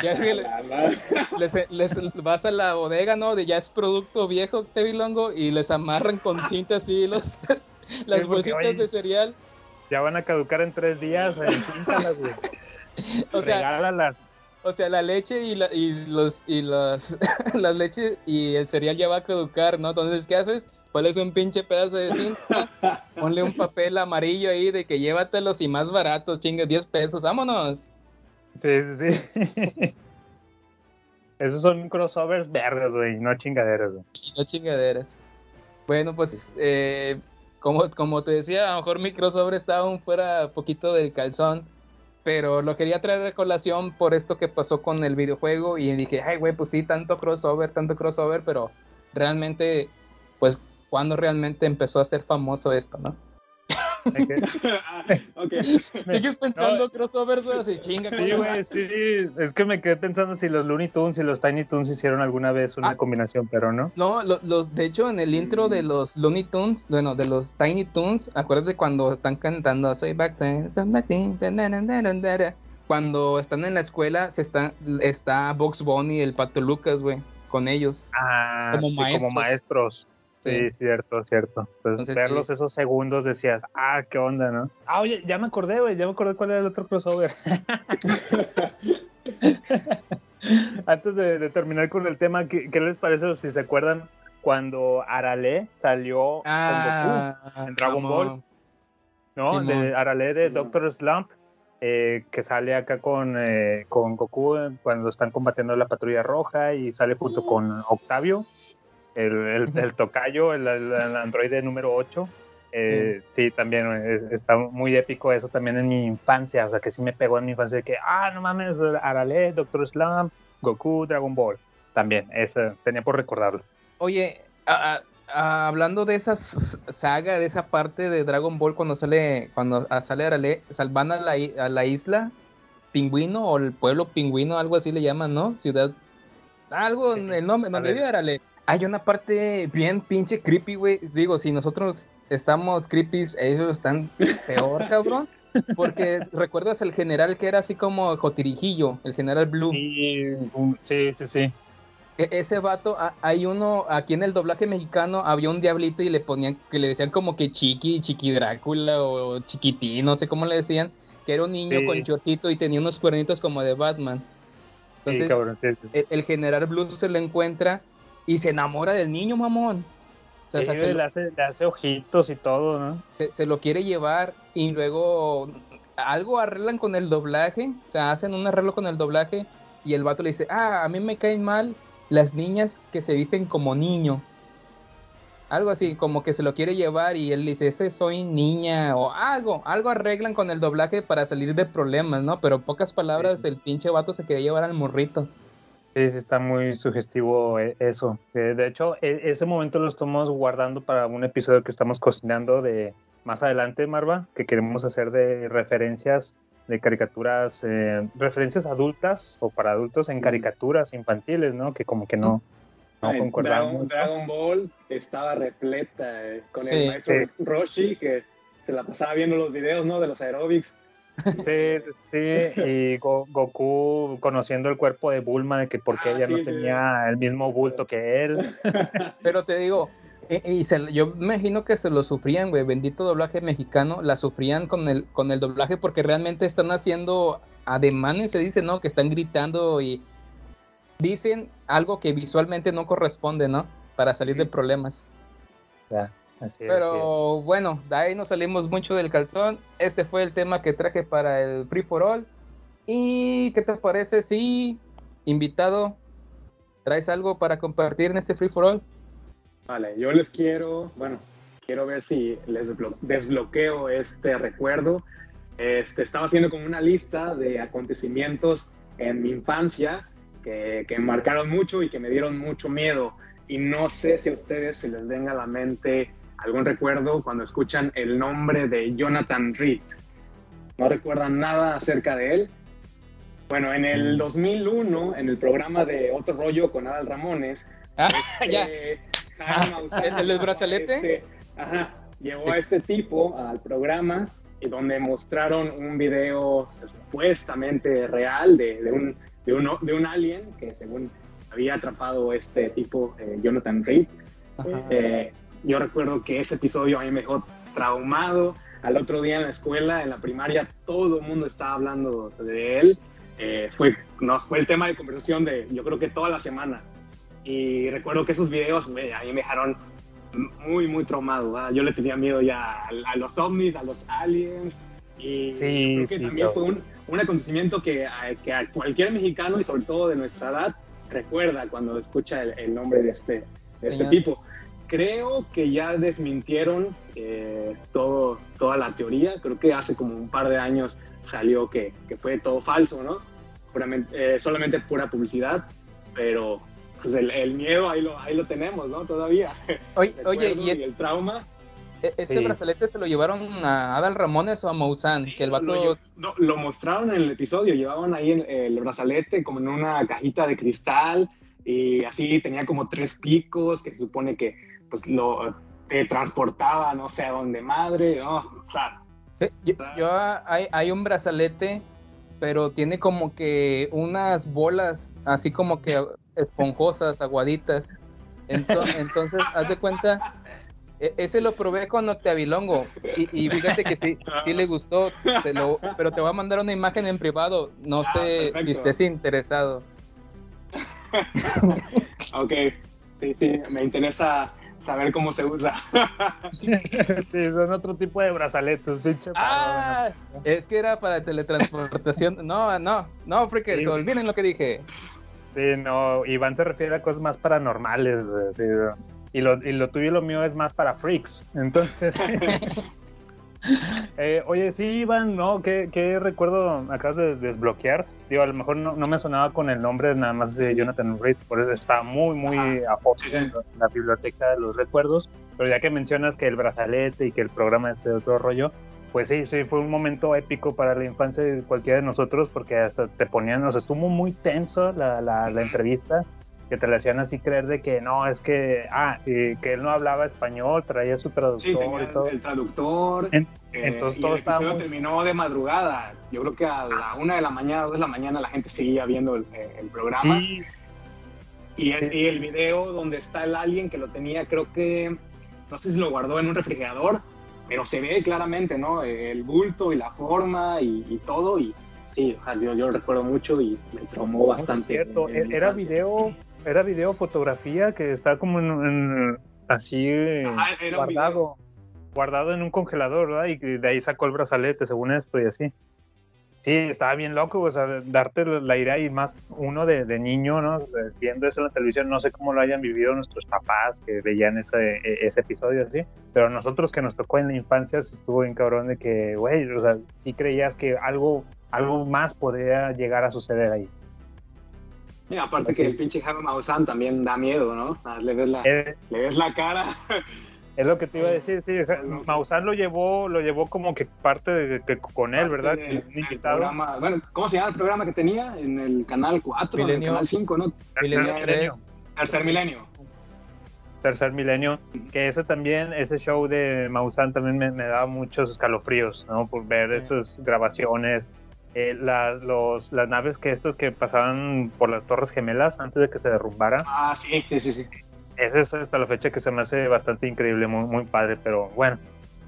Ya es que le- les, les vas a la bodega, ¿no? De ya es producto viejo, Tevilongo, y les amarran con cinta así los, las Sí, bolsitas oye, de cereal. Ya van a caducar en tres días, güey. O sea, Regálalas. O sea, la leche y, la, y los y las la leche y el cereal ya va a caducar, ¿no? Entonces, ¿qué haces? Pones un pinche pedazo de cinta, ponle un papel amarillo ahí de que llévatelos y más baratos, chingue, 10 pesos, vámonos. Sí, sí, sí. Esos son crossovers verdes, güey, no chingaderas, güey. No chingaderas. Bueno, pues, eh, como, como te decía, a lo mejor mi crossover está aún fuera poquito del calzón, pero lo quería traer a colación por esto que pasó con el videojuego y dije, ay, güey, pues sí, tanto crossover, tanto crossover, pero realmente, pues, ¿cuándo realmente empezó a ser famoso esto, no? ok. ¿Sigues pensando crossovers güey? así, chinga? Sí, güey, sí. Es que me quedé pensando si los Looney Tunes y los Tiny Toons hicieron alguna vez una Ah. combinación, pero no. No, lo- los, de hecho, en el intro de los Looney Tunes, bueno, de los Tiny Toons, acuérdate cuando están cantando Soy back soy back. Cuando están en la escuela, se está, está Box Bunny y el Pato Lucas, güey, con ellos. Ah, Como sí, maestros. como maestros. Sí, Sí. cierto, cierto. Entonces, Entonces, verlos sí. esos segundos decías, ah, qué onda, ¿no? Ah, oye, ya me acordé, güey, ya me acordé cuál era el otro crossover. Antes de, de terminar con el tema, ¿qué, qué les parece si se acuerdan cuando Arale salió Ah, con Goku en Dragon. Ball? ¿no? Simón. De Arale de Doctor Slump, eh, que sale acá con, eh, con Goku cuando están combatiendo la patrulla roja y sale junto con Octavio, el, el, el tocayo, el, el- androide número 8. Eh, sí, también eh, está muy épico eso también en mi infancia, o sea que sí me pegó en mi infancia de que, ah, no mames, Arale, Doctor Slump, Goku, Dragon Ball. También, eso tenía por recordarlo. Oye, a- hablando de esa saga, de esa parte de Dragon Ball cuando sale, cuando ah, sale Arale, sal- van a la, a la isla Pingüino o el pueblo Pingüino, algo así le llaman, ¿no? Ciudad, algo, Sí, en el nombre, donde vive Arale. Hay una parte bien pinche creepy, güey. Digo, si nosotros estamos creepy, ellos están peor, cabrón. Porque recuerdas el general que era así como Jotirijillo, el general Blue. Sí, sí, sí, sí. E- ese vato, hay uno, aquí en el doblaje mexicano había un diablito y le ponían, que le decían como que Chiqui, Chiqui Drácula o Chiquitín, no sé cómo le decían, que era un niño Sí. con chorcito y tenía unos cuernitos como de Batman. Entonces, sí, el, el general Blue se lo encuentra y se enamora del niño, mamón. O sea, Sí, o sea, se, le, hace, le hace ojitos y todo, ¿no? se- se lo quiere llevar y luego algo arreglan con el doblaje, o sea, hacen un arreglo con el doblaje y el vato le dice, ah, a mí me caen mal las niñas que se visten como niño. Algo así, como que se lo quiere llevar y él dice, ese soy niña o algo, algo arreglan con el doblaje para salir de problemas, ¿no? Pero en pocas palabras, el pinche vato se quería llevar al morrito. Sí, sí, está muy sugestivo eh, eso. Eh, De hecho, e- ese momento lo estamos guardando para un episodio que estamos cocinando de más adelante, Marva, que queremos hacer de referencias de caricaturas, eh, referencias adultas o para adultos en caricaturas infantiles, ¿no? Que como que no, no Ay, Dragon, Ball estaba repleta eh, con Sí, el maestro sí. Roshi que se la pasaba viendo los videos ¿no? de los aerobics. Sí, sí, sí, y Go- Goku conociendo el cuerpo de Bulma, de que porque Ah, ella no sí, sí. tenía el mismo bulto que él. Pero te digo, e- y se- yo me imagino que se lo sufrían, güey, bendito doblaje mexicano, la sufrían con el, con el doblaje porque realmente están haciendo ademanes, se dice, ¿no? Que están gritando y dicen algo que visualmente no corresponde, ¿no? Para salir de problemas. Ya, así así es. Pero bueno, de ahí nos salimos mucho del calzón. Este fue el tema que traje para el Free for All. ¿Y qué te parece si, invitado, traes algo para compartir en este Free for All? Vale, yo les quiero, bueno, quiero ver si les desblo- desbloqueo este recuerdo. Este, estaba haciendo como una lista de acontecimientos en mi infancia que, que marcaron mucho y que me dieron mucho miedo. Y no sé si a ustedes se les venga a la mente algún recuerdo cuando escuchan el nombre de Jonathan Reed. ¿No recuerdan nada acerca de él? Bueno, en el 2001, en el programa de Otro Rollo con Adal Ramones, Ah, este, ya. Ah, ¿el brazalete? este- ajá, llevó a este tipo al programa y donde mostraron un video supuestamente real de, de un, de, un, de un alien que según había atrapado este tipo, eh, Jonathan Reed. Eh, yo recuerdo que ese episodio a mí me dejó traumado. Al otro día en la escuela, en la primaria, todo el mundo estaba hablando de él. Eh, fue, no, fue el tema de conversación de, yo creo que toda la semana. Y recuerdo que esos videos me, a mí me dejaron muy, muy traumado. ¿verdad? Yo le tenía miedo ya a, a, los ovnis, a los aliens. Y sí, creo que sí, también fue un, un acontecimiento que a, que a cualquier mexicano y sobre todo de nuestra edad recuerda cuando escucha el, el nombre de este, de este tipo. Creo que ya desmintieron eh, todo, toda la teoría. Creo que hace como un par de años salió que, que fue todo falso, ¿no? Puramente- eh, solamente pura publicidad, pero pues, el, el miedo ahí lo, ahí lo tenemos, ¿no? Todavía. Oye, El oye, y es- el trauma. e- este Sí. brazalete se lo llevaron a Adal Ramones o a Maussan, que el vato... Lo, no, lo mostraron en el episodio, llevaban ahí el, el brazalete como en una cajita de cristal y así tenía como tres picos que se supone que pues lo te transportaba no sé a dónde madre, no, o sea, Yo, yo, ah, hay, hay un brazalete, pero tiene como que unas bolas así como que esponjosas, aguaditas. Entonces, entonces haz de cuenta, e- ese lo probé con Octavilongo y, y fíjate que sí, sí le gustó, te lo- pero te voy a mandar una imagen en privado, no sé Ah, perfecto. si estés interesado. ok, sí, sí, me interesa saber cómo se usa. sí, son otro tipo de brazaletes, pinche. Ah, es que era para teletransportación. No, no, no, freakers, Sí. olviden lo que dije. Sí, no, Iván se refiere a cosas más paranormales. sí, y, lo, y lo tuyo y lo mío es más para freaks. Entonces. Eh, oye, sí, Iván, ¿no? ¿Qué, qué recuerdo acabas de desbloquear? Digo, a lo mejor no, no me sonaba con el nombre nada más de Jonathan Reed, por eso está muy, muy a fondo en la biblioteca de los recuerdos. Pero ya que mencionas que el brazalete y que el programa este otro rollo, pues sí, sí, fue un momento épico para la infancia de cualquiera de nosotros porque hasta te ponían, o sea, estuvo muy tenso la, la, la entrevista, que te le hacían así creer de que no, es que, ah, que él no hablaba español, traía su traductor Sí, tenía y todo. el traductor. En- eh, entonces todo muy- terminó de madrugada. Yo creo que a la una de la mañana, dos de la mañana, la gente seguía viendo el, eh, el programa. Sí, Y el, y el video donde está el alien que lo tenía, creo que, no sé si lo guardó en un refrigerador, pero se ve claramente, ¿no? El bulto y la forma y, y todo. Y sí, yo, yo recuerdo mucho y me traumó No, es bastante. cierto, en- en mi era video, era video fotografía que está como en, en- así Ajá, guardado, guardado en un congelador, ¿verdad? Y de ahí sacó el brazalete, según esto y así. Sí, estaba bien loco, o sea, darte la idea y más uno de, de niño, ¿no? Viendo eso en la televisión, no sé cómo lo hayan vivido nuestros papás que veían ese, e- ese episodio así, pero nosotros que nos tocó en la infancia, sí estuvo bien cabrón de que, güey, o sea, sí creías que algo, algo más podría llegar a suceder ahí. Y aparte Así. que el pinche Jaime Maussan también da miedo, ¿no? Le ves la, Eh, le ves la cara. Es lo que te iba a decir, sí, Maussan lo llevó, lo llevó como que parte de que con él, ¿verdad? Un del invitado. programa- bueno, ¿cómo se llama el programa que tenía? En el canal 4, en el canal 5, ¿no? Milenio Tercer 3. Tercer milenio. Tercer milenio, que ese también, ese show de Maussan también me, me daba muchos escalofríos, ¿no? Por ver esas grabaciones, eh, la- los, las naves que estos que pasaban por las Torres Gemelas antes de que se derrumbaran. Ah, sí, sí, sí. sí. Ese es hasta la fecha que se me hace bastante increíble, muy, muy padre, pero bueno,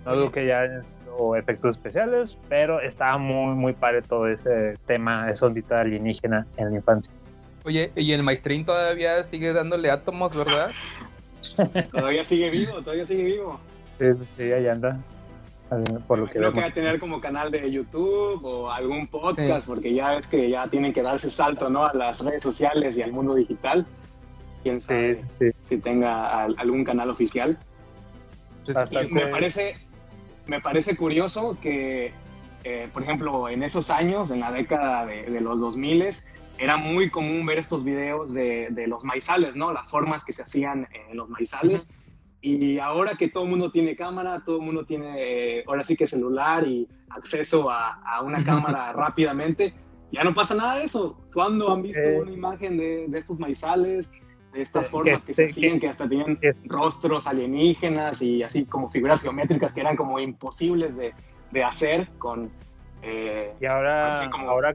no digo que ya es o efectos especiales, pero estaba muy, muy padre todo ese tema, esa ondita alienígena en la infancia. Oye, y el maestrín todavía sigue dándole átomos, ¿verdad? Todavía sigue vivo, todavía sigue vivo. Sí, sí, ahí anda, por lo que Creo que va a tener como canal de YouTube o algún podcast, porque ya es que ya tienen que darse salto, ¿no? A las redes sociales y al mundo digital. Quién sabe Sí, sí, sí. si tenga al- algún canal oficial. Pues, Hasta Y me que- parece, me parece curioso que, eh, por ejemplo, en esos años, en la década de, de los 2000, era muy común ver estos videos de, de los maizales, ¿no? Las formas que se hacían en los maizales. Y ahora que todo el mundo tiene cámara, todo el mundo tiene, eh, ahora sí que celular y acceso a, a una cámara rápidamente, ya no pasa nada de eso. ¿Cuándo han visto Eh. una imagen de, de estos maizales, de estas Eh, formas que que, se este- hacían, que hasta tenían rostros alienígenas y así como figuras geométricas que eran como imposibles de, de hacer con... eh, Y ahora, Así como- ahora,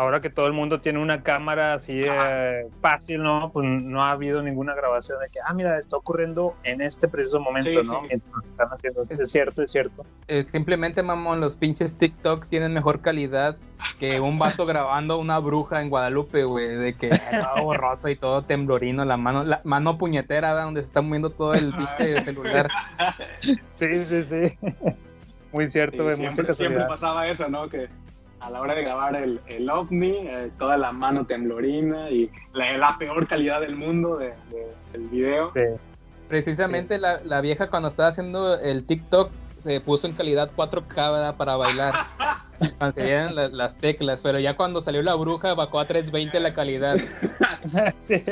ahora que todo el mundo tiene una cámara así eh, fácil, ¿no? Pues no ha habido ninguna grabación de que, ah, mira, está ocurriendo en este preciso momento, Sí, ¿no? sí. Mientras están haciendo. Es cierto, es cierto. Eh, simplemente, mamón, los pinches TikToks tienen mejor calidad que un vato grabando una bruja en Guadalupe, güey, de que todo borroso y todo temblorino, la mano, la mano puñetera, ¿verdad? donde se está moviendo todo el pinche celular. Sí, sí, sí. Muy cierto, Sí, güey, mucha siempre, siempre pasaba eso, ¿no? Que a la hora de grabar el, el ovni, eh, toda la mano temblorina y la, la peor calidad del mundo de- de- del video. Sí. Precisamente la, la vieja cuando estaba haciendo el TikTok se puso en calidad 4K ¿verdad? para bailar. Cuando se vieran la- las teclas, pero ya cuando salió la bruja bajó a 320 la calidad. sí.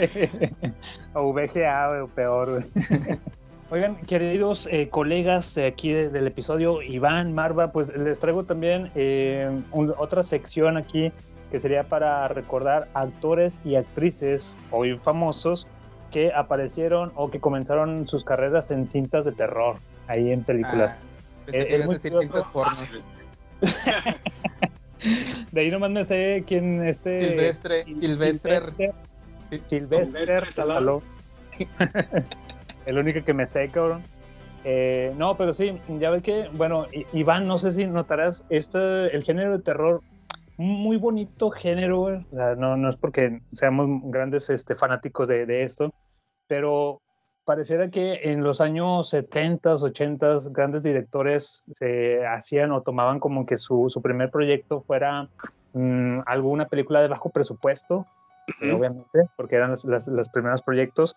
O VGA, o peor. Oigan, queridos eh, colegas de aquí de- del episodio, Iván, Marva, pues les traigo también eh, un- otra sección aquí que sería para recordar actores y actrices hoy famosos que aparecieron o que comenzaron sus carreras en cintas de terror, ahí en películas. Ah, pensé Eh, que es muy decir curioso. cintas porno. De ahí nomás me sé quién este... Silvestre- Sil- Silvestre- Silvestre, Silvestre. Stallone. El único que me sé, cabrón. Eh, no, pero sí, ya ves que, bueno, Iván, no sé si notarás este, el género de terror, muy bonito género, güey. O sea, no, no es porque seamos grandes este, fanáticos de, de esto, pero pareciera que en los años 70, 80, grandes directores se hacían o tomaban como que su, su primer proyecto fuera mm, alguna película de bajo presupuesto, eh, obviamente, porque eran las- los primeros proyectos,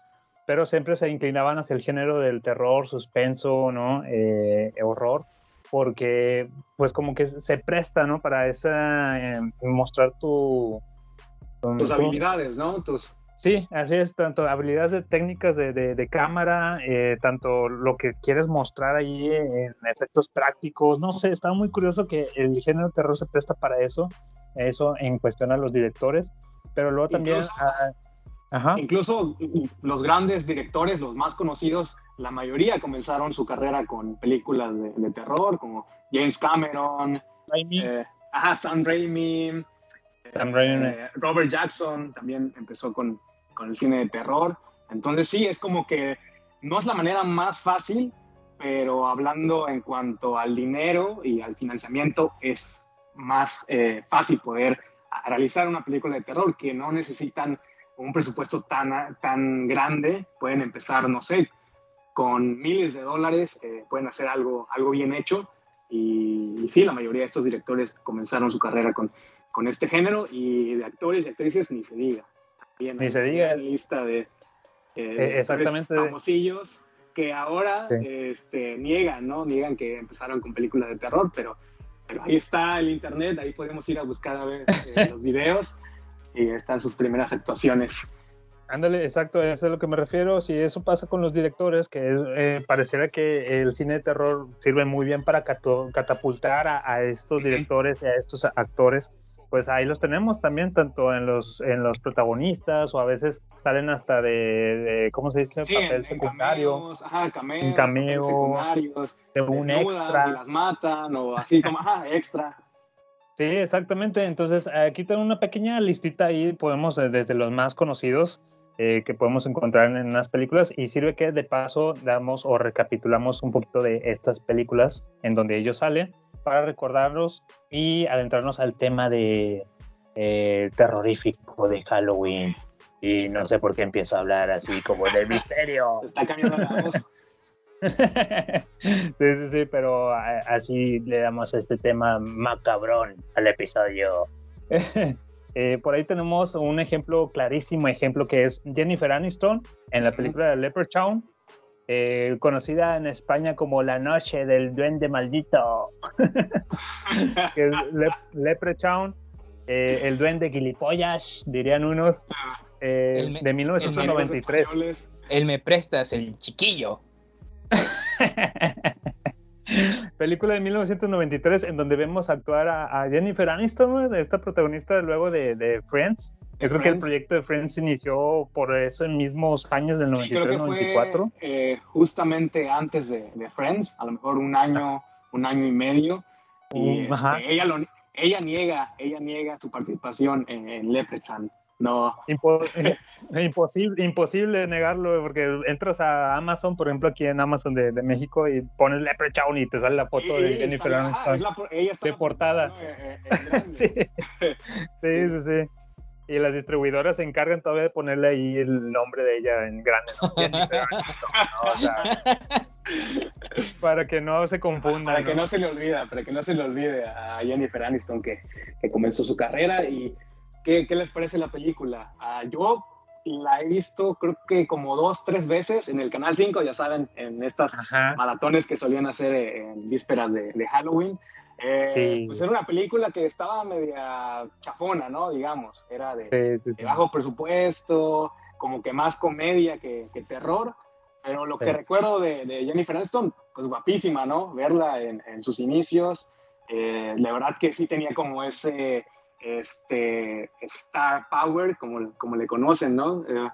pero siempre se inclinaban hacia el género del terror, suspenso, ¿no? Eh, horror, porque pues como que se presta, ¿no? Para esa, eh, mostrar tu... Tus ¿cómo- habilidades, ¿no? Tus, Sí, así es, tanto habilidades de técnicas de, de- de cámara, eh, tanto lo que quieres mostrar ahí en efectos prácticos, no sé, está muy curioso que el género terror se presta para eso, eso en cuestión a los directores, pero luego también... Incluso- ah, ajá, Incluso los grandes directores, los más conocidos, la mayoría comenzaron su carrera con películas de, de terror, como James Cameron, eh, ajá, Sam Raimi, Sam Raimi. eh, Robert Jackson también empezó con, con el cine de terror. Entonces sí, es como que no es la manera más fácil, pero hablando en cuanto al dinero y al financiamiento, es más eh, fácil poder realizar una película de terror que no necesitan un presupuesto tan, tan grande. Pueden empezar, no sé, con miles de dólares, eh, pueden hacer algo, algo bien hecho. Y, y sí, la mayoría de estos directores comenzaron su carrera con, con este género y de actores y actrices ni se diga. También Ni se diga. lista de, eh, actores exactamente. famosillos que ahora Sí. este, niegan, ¿no? Niegan que empezaron con películas de terror, pero, pero ahí está el internet, ahí podemos ir a buscar a ver eh, los videos y están sus primeras actuaciones. Ándale, exacto, eso es a lo que me refiero. Si eso pasa con los directores, que eh, pareciera que el cine de terror sirve muy bien para catapultar a, a estos directores y a estos actores, pues ahí los tenemos también, tanto en los, en los protagonistas o a veces salen hasta de, de, ¿cómo se dice? Sí, Papel en secundario, cameos, ajá, cameos, cameo, secundarios, de un extra. y las matan o así como, ajá, extra. Sí, exactamente. Entonces, aquí tengo una pequeña listita ahí, podemos, eh, desde los más conocidos, eh, que podemos encontrar en unas películas, y sirve que de paso damos o recapitulamos un poquito de estas películas en donde ellos salen, para recordarlos y adentrarnos al tema de eh, terrorífico de Halloween. Y no sé por qué empiezo a hablar así como del misterio. Está cambiando la voz. sí, sí, sí, pero así le damos este tema macabrón al episodio. Eh, por ahí tenemos un ejemplo, clarísimo ejemplo, que es Jennifer Aniston en la película de Leprechaun, eh, conocida en España como La Noche del Duende Maldito, que es Le- Leprechaun, eh, el Duende Gilipollas, dirían unos, eh, El me- de el 1993. Españoles. Él me prestas el chiquillo. Película de 1993 en donde vemos actuar a, a Jennifer Aniston, esta protagonista luego de, de Friends. Yo creo que el Friends. proyecto de Friends inició por esos mismos años del Sí, creo que 93-94. fue eh, justamente antes de, de Friends, a lo mejor un año un año y medio. Y Uh, este, ella, lo, ella, niega, ella niega su participación en, en Leprechaun. No, Impo- eh, imposible, imposible negarlo, porque entras a Amazon, por ejemplo, aquí en Amazon de, de México, y pones Leprechaun y te sale la foto de Y- Jennifer sale- ah, Aniston es la por- ella está de portada. ¿no? Eh, eh, grande. sí. sí, sí, sí. Y las distribuidoras se encargan todavía de ponerle ahí el nombre de ella en grande, ¿no? Jennifer Aniston, ¿no? O sea, para que no se confundan. para que ¿no? no se le olvida, para que no se le olvide a Jennifer Aniston que, que comenzó su carrera y ¿qué, qué les parece la película? Ah, yo la he visto creo que como dos, tres veces en el Canal 5, ya saben, en estas Ajá. maratones que solían hacer en vísperas de, de Halloween. Eh, Sí. Pues era una película que estaba media chafona, ¿no? Digamos, era de, Sí, sí, de bajo presupuesto, como que más comedia que, que terror. Pero lo que recuerdo de, de Jennifer Aniston, pues guapísima, ¿no? Verla en, en sus inicios. Eh, la verdad que sí tenía como ese este, star power, como, como le conocen, ¿no? Eh,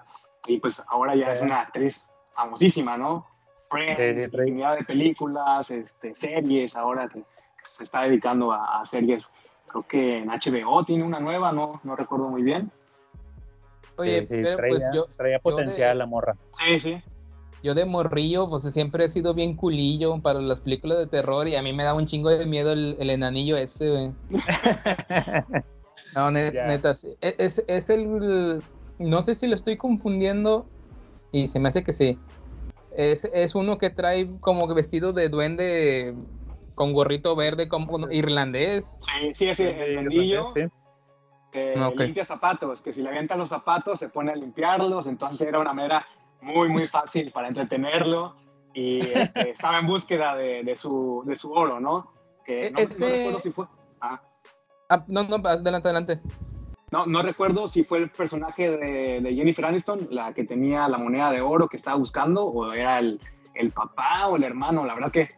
y pues ahora ya es una actriz famosísima, ¿no? Friends, Sí, sí, infinidad de películas, este, series, ahora que se está dedicando a, a series. Creo que en HBO tiene una nueva, no, no recuerdo muy bien. Oye, Sí, sí, pero traía, pues yo, traía yo de- potencial la morra. Sí, sí. yo de morrillo, pues siempre he sido bien culillo para las películas de terror y a mí me da un chingo de miedo el, el enanillo ese, güey. No, neta, sí. E- es, es el... No sé si lo estoy confundiendo y se me hace que sí. Es, es uno que trae como vestido de duende con gorrito verde como irlandés. Sí, sí, es el Sí, duendillo sí. que Ah, limpia zapatos, que si le avientan los zapatos se pone a limpiarlos, entonces era una manera muy, muy fácil para entretenerlo y este, estaba en búsqueda de, de su, de su oro, ¿no? Que no, no Ese- recuerdo si fue... ah, Ah, no, no, adelante, adelante. No, no recuerdo si fue el personaje de, de Jennifer Aniston, la que tenía la moneda de oro que estaba buscando, o era el, el papá o el hermano. La verdad que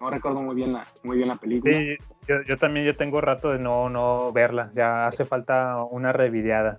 no recuerdo muy bien la, muy bien la película. Sí, yo, yo también ya tengo rato de no, no verla, ya hace falta una revideada.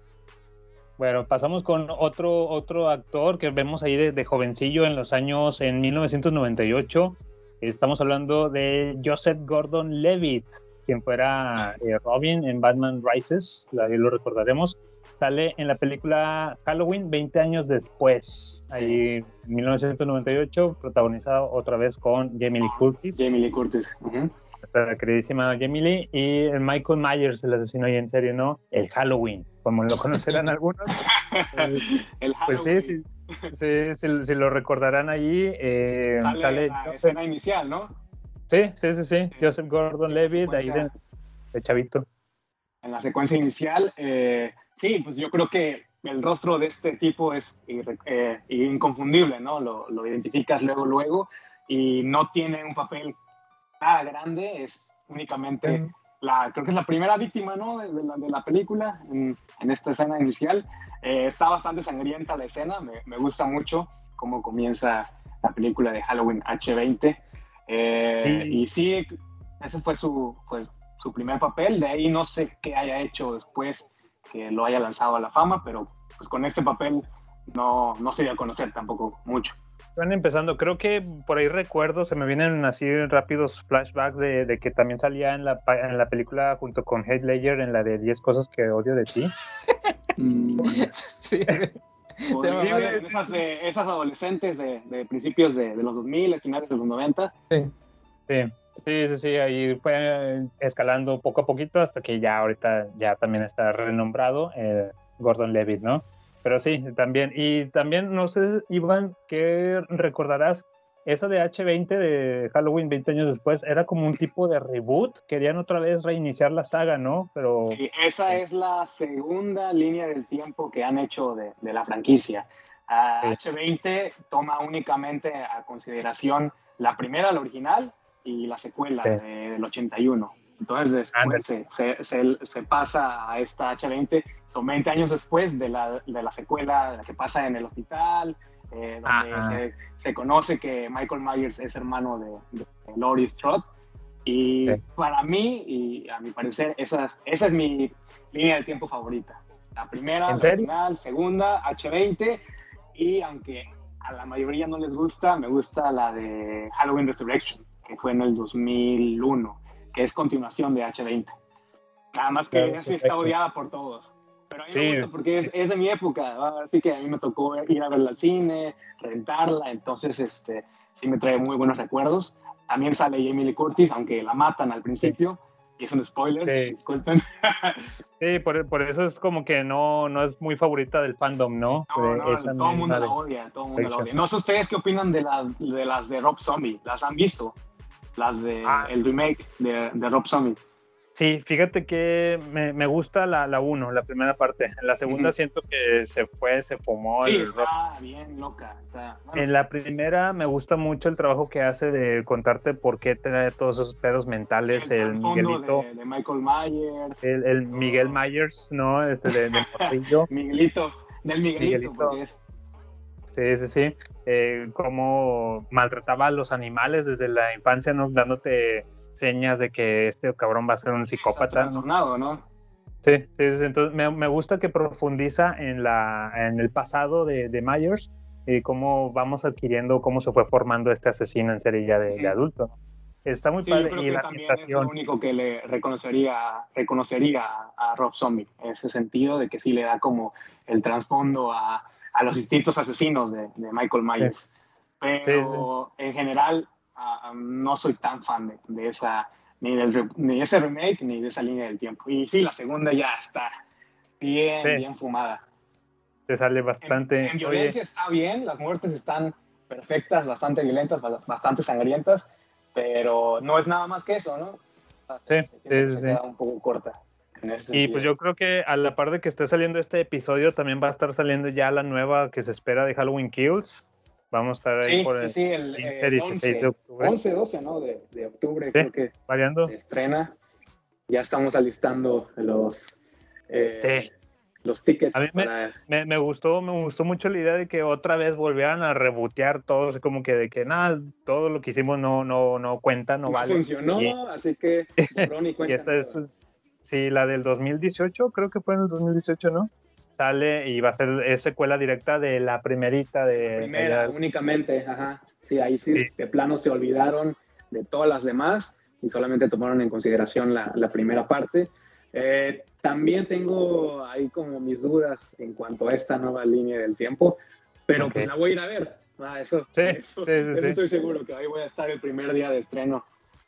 Bueno, pasamos con otro, otro actor que vemos ahí de, de jovencillo en los años, en 1998. Estamos hablando de Joseph Gordon-Levitt, quien fuera eh, Robin en Batman Rises, la- lo recordaremos. Sale en la película Halloween 20 años después, ahí en 1998, protagonizado otra vez con Jamie Lee Curtis Jamie Lee Curtis. ujú. nuestra queridísima Jamie Lee, y el Michael Myers, el asesino ahí en serio, ¿no? El Halloween, como lo conocerán algunos. El pues sí, sí, sí, lo recordarán allí. eh, Sale, sale, la escena inicial, ¿no? Sí, sí, sí, sí, Joseph Gordon-Levitt, ahí de, de chavito. en la secuencia inicial. eh, sí, pues yo creo que el rostro de este tipo es eh, inconfundible, ¿no? Lo, lo identificas luego, luego, y no tiene un papel nada grande, es únicamente la, creo que es la primera víctima, ¿no? De, de la, de la película en, en esta escena inicial. Eh, está bastante sangrienta la escena, me, me gusta mucho cómo comienza la película de Halloween H20. Eh, Sí. Y sí, ese fue su, fue su primer papel, de ahí no sé qué haya hecho después que lo haya lanzado a la fama, pero pues con este papel no, no se dio a conocer tampoco mucho. Van empezando, creo que por ahí recuerdo, se me vienen así rápidos flashbacks de, de que también salía en la, en la película junto con Heath Ledger en la de 10 cosas que odio de ti. Sí. Esas, sí. de- esas adolescentes de, de principios de, de los 2000, finales de los 90. Sí. Sí, sí, sí, sí, ahí fue eh, escalando poco a poquito hasta que ya ahorita ya también está renombrado eh, Gordon Levitt, ¿no? Pero sí, también, y también, no sé, Iván, ¿qué recordarás? Esa de H20 de Halloween 20 años después era como un tipo de reboot, querían otra vez reiniciar la saga, ¿no? Pero Sí, esa es la segunda línea del tiempo que han hecho de, de la franquicia. Ah, Sí. H20 toma únicamente a consideración la primera, la original, y la secuela Sí. de- del 81. Entonces después se, se- se- se pasa a esta H20, son 20 años después de la, de la secuela de la que pasa en el hospital, eh, donde Ajá. se, se conoce que Michael Myers es hermano de, de Laurie Strode. Y Sí. para mí, y a mi parecer, esa, es- esa es mi línea del tiempo favorita. La primera, ¿En la original, segunda, H20, y aunque a la mayoría no les gusta, me gusta la de Halloween Resurrection. que fue en el 2001, que es continuación de H20. Nada más que esa está odiada por todos. Pero a mí Sí. me gusta porque es, es de mi época, así que a mí me tocó ir a verla al cine, rentarla, entonces este, sí me trae muy buenos recuerdos. También sale Jamie Lee Curtis, aunque la matan al principio, y es un spoiler, Sí. disculpen. Sí, por, por eso es como que no, no es muy favorita del fandom, ¿no? No, no, esa todo el mundo la odia, todo el mundo la odia. No sé ustedes qué opinan de, la- de las de Rob Zombie, ¿las han visto? Las de Ah. el remake de, de Rob Zombie. Sí, fíjate que me, me gusta la, la uno, la primera parte. En la segunda siento que se fue, se fumó. Sí, el rock. está bien loca. Está, bueno, En la primera me gusta mucho el trabajo que hace de contarte por qué trae todos esos pedos mentales el el Miguelito, de, de Michael Myers, el, el Miguel Myers, ¿no? Este de. Miguelito, del Miguelito, Miguelito. porque es Sí, sí, sí. Eh, cómo maltrataba a los animales desde la infancia, ¿no? Dándote señas de que este cabrón va a ser un psicópata. ¿no? trastornado, ¿no? Sí, sí, sí, entonces me, me gusta que profundiza en, la, en el pasado de, de Myers y cómo vamos adquiriendo, cómo se fue formando este asesino en serie ya de, de Ujú. adulto. ¿no? Está muy Sí, yo padre creo y que la también es lo único que le reconocería, reconocería a, a Rob Zombie, ese sentido de que sí le da como el trasfondo a, a los distintos asesinos de, de Michael Myers. Pero Sí, sí. en general ah, no soy tan fan de, de esa, ni, del, ni de ese remake ni de esa línea del tiempo. Y sí, la segunda ya está bien, Sí. bien fumada. Te sale En, bastante. en violencia está bien, las muertes están perfectas, bastante violentas, ba- bastante sangrientas, pero no es nada más que eso, ¿no? Sí, sí, sí, se sí. queda un poco corta. Y pues yo creo que a la par de que esté saliendo este episodio, también va a estar saliendo ya la nueva que se espera de Halloween Kills. Vamos a estar ahí Sí, por sí, el sí, el, 15, eh, 16 de 11, octubre. 11, 12, ¿no? De, de octubre Sí. creo que variando. se estrena. Ya estamos alistando los, eh, Sí. los tickets A mí me- para... Me, me gustó, me gustó mucho la idea de que otra vez volvieran a rebotear todo, así como que de que nada, todo lo que hicimos no, no, no cuenta, no, No vale. funcionó, Y- así que borrón y Y cuenta esta es. Sí, la del 2018, creo que fue en el 2018, ¿no? Sale y va a ser es secuela directa de la primerita de... primera únicamente, ajá. Sí, ahí sí, Sí. de plano se olvidaron de todas las demás y solamente tomaron en consideración la, la primera parte. Eh, también tengo ahí como mis dudas en cuanto a esta nueva línea del tiempo, pero pues la voy a ir a ver. Ah, eso, Sí, eso, sí, eso sí. estoy seguro que ahí voy a estar el primer día de estreno,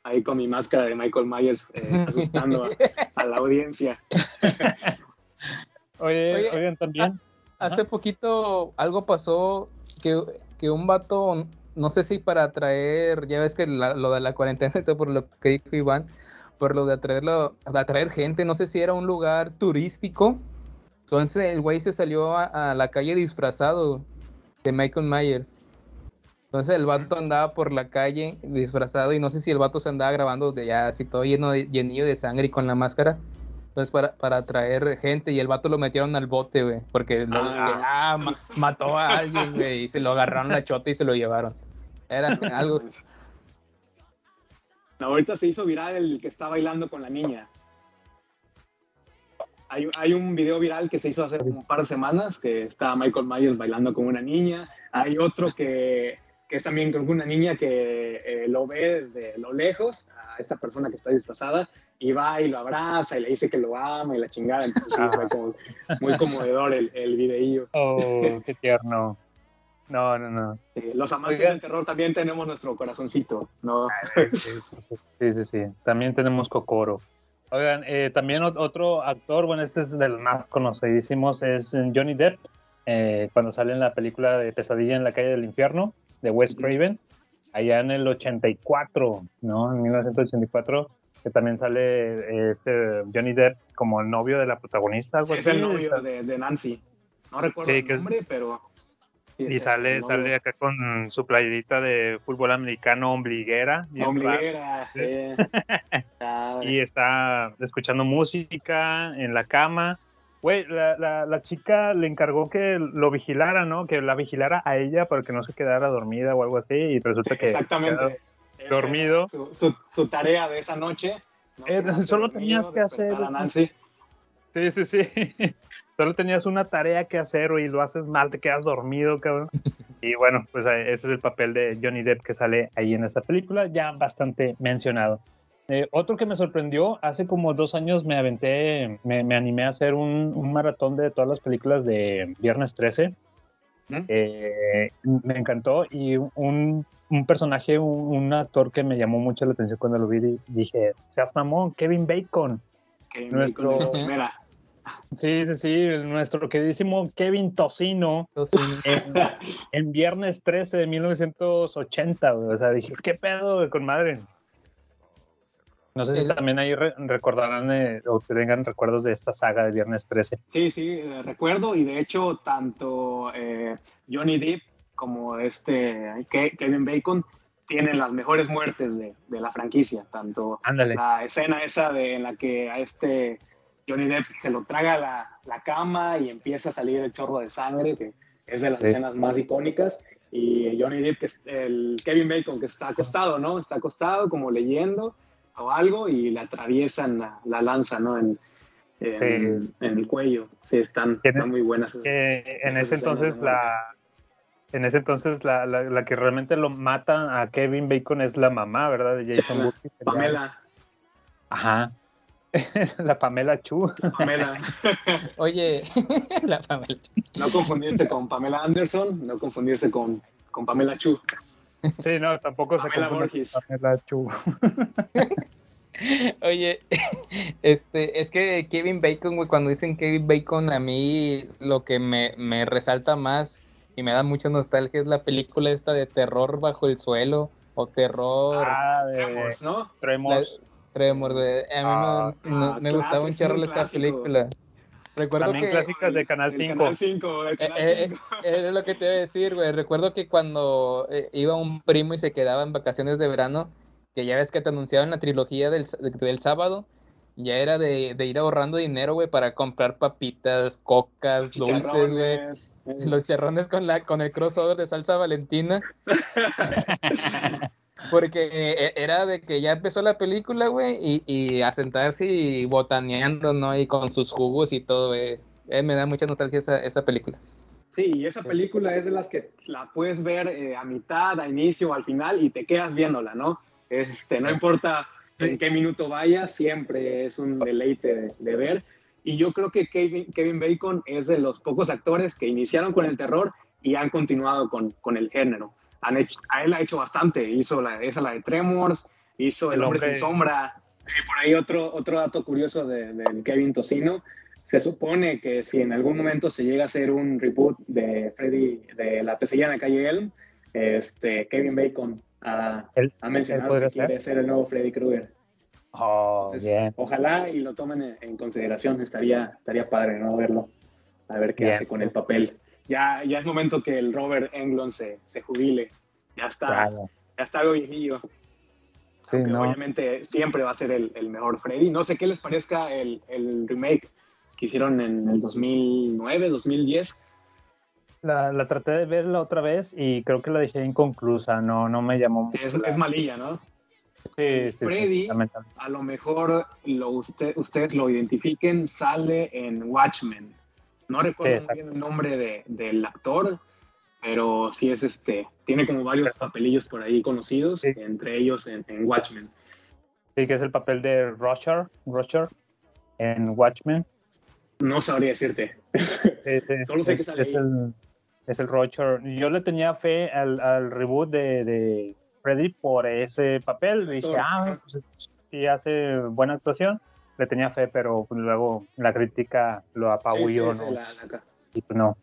ahí con mi máscara de Michael Myers, eh, asustando a, a la audiencia. Oye, Oye, oigan, también... Hace poquito algo pasó que, que un vato, no sé si para atraer, ya ves que la- lo de la cuarentena, y todo por lo que dijo Iván, por lo de atraerlo, de atraer gente, no sé si era un lugar turístico. Entonces el güey se salió a, a la calle disfrazado de Michael Myers. Entonces el vato andaba por la calle disfrazado y no sé si el vato se andaba grabando de ya así todo lleno de, llenillo de sangre y con la máscara. Entonces para, para atraer gente y el vato lo metieron al bote, güey, porque lo- Ah. que, ah, ma- mató a alguien, güey, y se lo agarraron la chota y se lo llevaron. Era algo, Ahorita se hizo viral el que está bailando con la niña. Hay, hay un video viral que se hizo hace un par de semanas que está Michael Myers bailando con una niña. Hay otro que, que es también con una niña que eh, lo ve desde lo lejos a esta persona que está disfrazada y va y lo abraza y le dice que lo ama y la chingada. Entonces sí, fue como muy conmovedor el, el videillo. Oh, qué tierno. No, no, no. Eh, los amantes Oigan. del terror también tenemos nuestro corazoncito, ¿no? Sí, sí, sí, sí, sí, sí. También tenemos Kokoro. Oigan, eh, también ot- otro actor, bueno, este es de los más conocidísimos, es eh, Johnny Depp, eh, cuando sale en la película de Pesadilla en la calle del infierno, de Wes Craven, allá en el 84, ¿no? En 1984, que también sale eh, este Johnny Depp como el novio de la protagonista, algo Sí, así. es el novio de, de Nancy. No recuerdo Sí, el que es- nombre, pero... sí, Y sale, sale acá con su playerita de fútbol americano ombliguera. Ombliguera, eh. Y está escuchando música en la cama. Güey, la, la, la chica le encargó que lo vigilara, ¿no? Que la vigilara a ella para que no se quedara dormida o algo así. Y resulta que Exactamente. dormido. Su, su- su tarea de esa noche. ¿no? Eh, solo tenías que hacer- a Nancy. Sí, sí, sí. solo tenías una tarea que hacer y lo haces mal, te quedas dormido, cabrón. Y bueno, pues eh, ese es el papel de Johnny Depp que sale ahí en esta película, ya bastante mencionado. Eh, otro que me sorprendió, hace como dos años me aventé, me, me animé a hacer un, un, maratón de todas las películas de Viernes 13. Eh, me encantó y un, un personaje, un, un, actor que me llamó mucho la atención cuando lo vi, dije, seas mamón, Kevin Bacon. Kevin nuestro... Bacon, mira. Sí, sí, sí, nuestro queridísimo Kevin Tocino, En, en, Viernes 13 de 1980, o sea, dije, ¿qué pedo con madre? No sé si el... también ahí re recordarán eh, o tengan recuerdos de esta saga de Viernes 13. Sí, sí, eh, recuerdo y de hecho tanto eh, Johnny Depp como este Kevin Bacon tienen las mejores muertes de, de la franquicia, tanto Ándale. la escena esa de, en la que a este Johnny Depp se lo traga la, la, cama y empieza a salir el chorro de sangre, que es de las sí. escenas más icónicas, y Johnny Depp, el Kevin Bacon que está acostado, ¿no? Está acostado como leyendo o algo y le atraviesan la, la lanza, ¿no? En, en, sí. en, el cuello. Sí, están, están muy buenas. Eh, en ese entonces la... En ese entonces la, la, la, que realmente lo mata a Kevin Bacon es la mamá, ¿verdad? De Jason Wood. Pamela. Ajá. la Pamela Chu. La Pamela. Oye, la Pamela Chu. No confundirse con Pamela Anderson, no confundirse con, con Pamela Chu. Sí, no, tampoco Pamela se Pamela Chu. Oye, este, es que Kevin Bacon, güey, cuando dicen Kevin Bacon, a mí lo que me, me resalta más y me da mucha nostalgia es la película esta de terror bajo el suelo o terror. Ah, de Tremors, ¿no? Tremors. La, Tremors, güey. A mí Ah, me, me, ah, me gustaba un clásico, chorro es un esta clásico. película. Recuerdo También que clásicas de Canal El 5. Canal 5, el Canal Eh, eh, 5. Era lo que te iba a decir, güey. Recuerdo que cuando eh, iba un primo y se quedaba en vacaciones de verano, que ya ves que te anunciaban la trilogía del, del sábado, ya era de, de ir ahorrando dinero, güey, para comprar papitas, cocas, dulces, güey. Los charrones con, la, con el crossover de salsa valentina. Porque eh, era de que ya empezó la película, güey, y, y a sentarse y botaneando, ¿no? Y con sus jugos y todo, güey. Eh, me da mucha nostalgia esa, esa película. Sí, y esa película es de las que la puedes ver eh, a mitad, a inicio, al final y te quedas viéndola, ¿no? Este, no importa Sí. en qué minuto vayas, siempre es un deleite de, de ver. Y yo creo que Kevin, Kevin Bacon es de los pocos actores que iniciaron con el terror y han continuado con, con el género. Han hecho, a él ha hecho bastante, hizo la, esa la de Tremors, hizo El, El Hombre, Hombre- sin Sombra. Y por ahí otro, otro dato curioso de, de Kevin Tocino, se supone que si en algún momento se llega a hacer un reboot de Freddy, de la pesadilla en la calle Elm, este, Kevin Bacon ha, mencionado que quiere ser el nuevo Freddy Krueger. Oh, Entonces. Ojalá y lo tomen en, en consideración, estaría, estaría padre no verlo, a ver qué hace con el papel. Ya, ya es momento que el Robert Englund se, se jubile, ya está, Claro. ya está viejillo. Sí, Aunque no. obviamente siempre va a ser el, el mejor Freddy. No sé qué les parezca el, el remake que hicieron en el 2009, 2010. La, la traté de ver la otra vez y creo que la dejé inconclusa. No, no me llamó Es, malilla, ¿no? Sí, sí, sí, Freddy, a lo mejor lo usted, ustedes lo identifiquen, sale en Watchmen. No recuerdo bien el nombre de, del actor, pero sí es este, tiene como varios papelillos por ahí conocidos, Sí. entre ellos en, en Watchmen. Sí, que es el papel de Rusher, Rusher en Watchmen. No sabría decirte. Sí, Solo sé que es, sale es el, es el Roger. Yo le tenía fe al, al reboot de, de Freddy por ese papel. Dije, ah, pues, sí hace buena actuación. Le tenía fe, pero pues, luego la crítica lo apabulló, Sí, sí, ¿no? sí, la- la- Y pues no.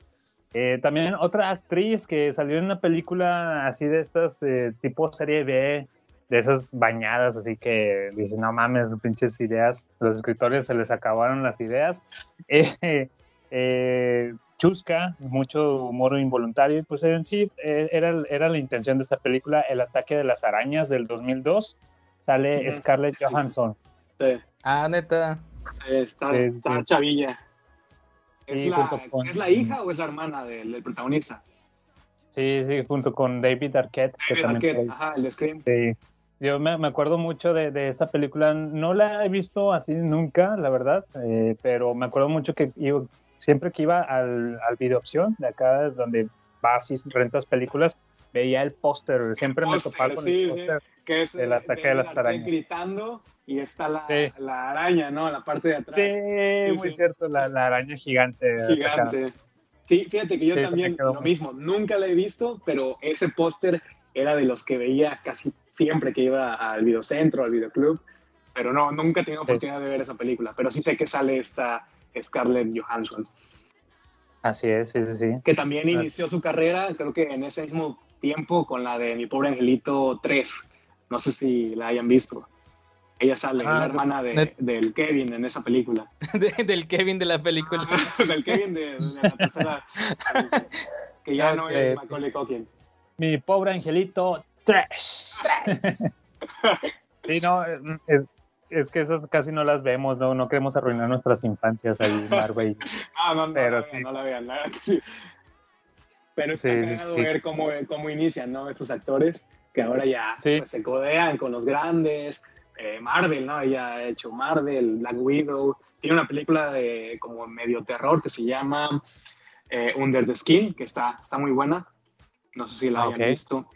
Eh, también otra actriz que salió en una película así de estas, eh, tipo serie B, de esas bañadas, así que dicen, no mames, pinches ideas, los escritores se les acabaron las ideas. Eh, chusca, mucho humor involuntario, y pues en sí era, era la intención de esta película, El ataque de las arañas del 2002, sale Scarlett. Johansson. Sí, Ah, neta. sí, está, Sí, está sí. chavilla. ¿Es, Sí, la, junto con- ¿Es la hija o es la hermana del, del protagonista? Sí, sí, junto con David Arquette. que David también Arquette, fue- ajá, el Scream. Sí. Yo me, me acuerdo mucho de, de esa película. No la he visto así nunca, la verdad, eh, pero me acuerdo mucho que iba- siempre que iba al, al videoopción de acá, donde vas y rentas películas, veía el póster, siempre me topaba con sí, el sí, póster que es del ataque de las arañas. gritando y está la, Sí. la araña, ¿no? La parte de atrás. Sí, muy sí. cierto, la, la araña gigante. Gigante. Sí, fíjate que yo Sí, también lo muy- mismo, nunca la he visto, pero ese póster era de los que veía casi siempre que iba al videocentro, al videoclub, pero no, nunca he tenido oportunidad de ver esa película, pero sí sé que sale esta Scarlett Johansson, Así es, sí, sí, sí. que también inició su carrera, creo que en ese mismo tiempo con la de Mi Pobre Angelito 3, no sé si la hayan visto. Ella sale, es Ah, la hermana de- del Kevin en esa película. De- del Kevin de la película. del Kevin de, de la tercera, que ya no es. Macaulay Culkin. Mi pobre angelito, trash. sí, no, es, es que esas casi no las vemos, no, no queremos arruinar nuestras infancias ahí, Marvel. Ah, no, no, Pero la sí. vean, no la vean, la verdad que sí. Pero está Sí, sí, ver cómo, cómo inician, ¿no? Estos actores que ahora ya pues, se codean con los grandes. Eh, Marvel, ¿no? Ella ha hecho Marvel, Black Widow. Tiene una película de como medio terror que se llama eh, Under the Skin, que está, está muy buena. No sé si la Ah, hayan ok. visto.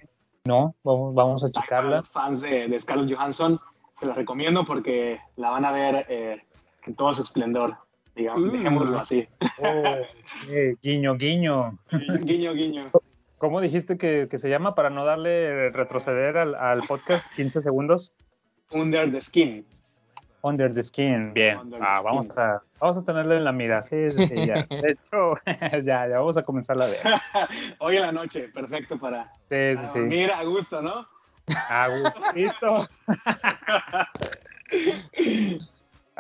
No, vamos, vamos a Para checarla. los fans de, de Scarlett Johansson, se las recomiendo porque la van a ver eh, en todo su esplendor. Digamos, Mm. dejémoslo así. Oh, eh, guiño, guiño. guiño, guiño. ¿Cómo dijiste que, que se llama para no darle retroceder al, al podcast 15 segundos? Under the Skin. Under the Skin, bien. Under Ah, Skin. vamos, a, vamos a tenerlo en la mira. Sí, sí, sí, ya. De hecho, ya, ya vamos a comenzar a ver. Hoy en la noche, perfecto para, Sí, para sí, sí. dormir a gusto, ¿no? A gustito.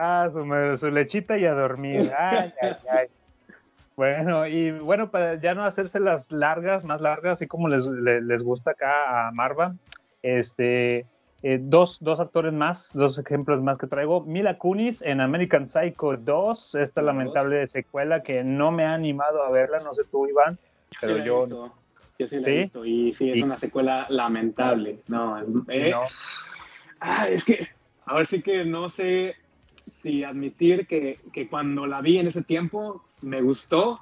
Ah, su, su lechita y a dormir. Ay, ay, ay. Bueno, y bueno, para ya no hacerse las largas, más largas, así como les, le- les, gusta acá a Marva, este, eh, dos, dos actores más, dos ejemplos más que traigo. Mila Kunis en American Psycho 2, esta Dos. lamentable secuela que no me ha animado a verla, no sé tú, Iván, Yo pero sí yo... visto. Yo sí la ¿Sí? he visto. Y sí, es Y- una secuela lamentable. No, eh, no. ah, es que, a ver, sí que no sé si admitir que, que cuando la vi en ese tiempo me gustó,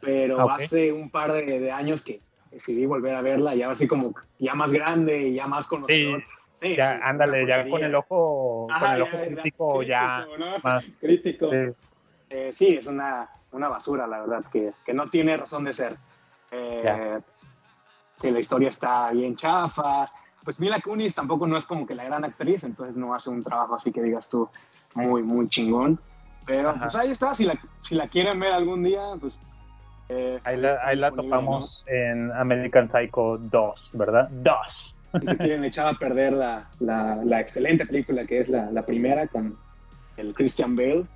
pero hace un par de, de años que decidí volver a verla, ya así como ya más grande y ya más conocedor. Sí, ya, sí, ándale, ya con el ojo, con el ya, ojo ya, crítico, ya crítico, ¿no? más. Crítico. Sí. Eh, sí, es una, una basura, la verdad, que, que no tiene razón de ser. Eh, Ya. que la historia está bien chafa. Pues Mila Kunis tampoco no es como que la gran actriz, entonces no hace un trabajo así que digas tú muy, muy chingón. Pero Ajá. pues ahí está, si la, si la quieren ver algún día, pues... eh, Ahí la, ahí la topamos en American Psycho 2, ¿verdad? 2. ¿no? Si se quieren echar a perder la, la, la excelente película que es la, la primera con el Christian Bale.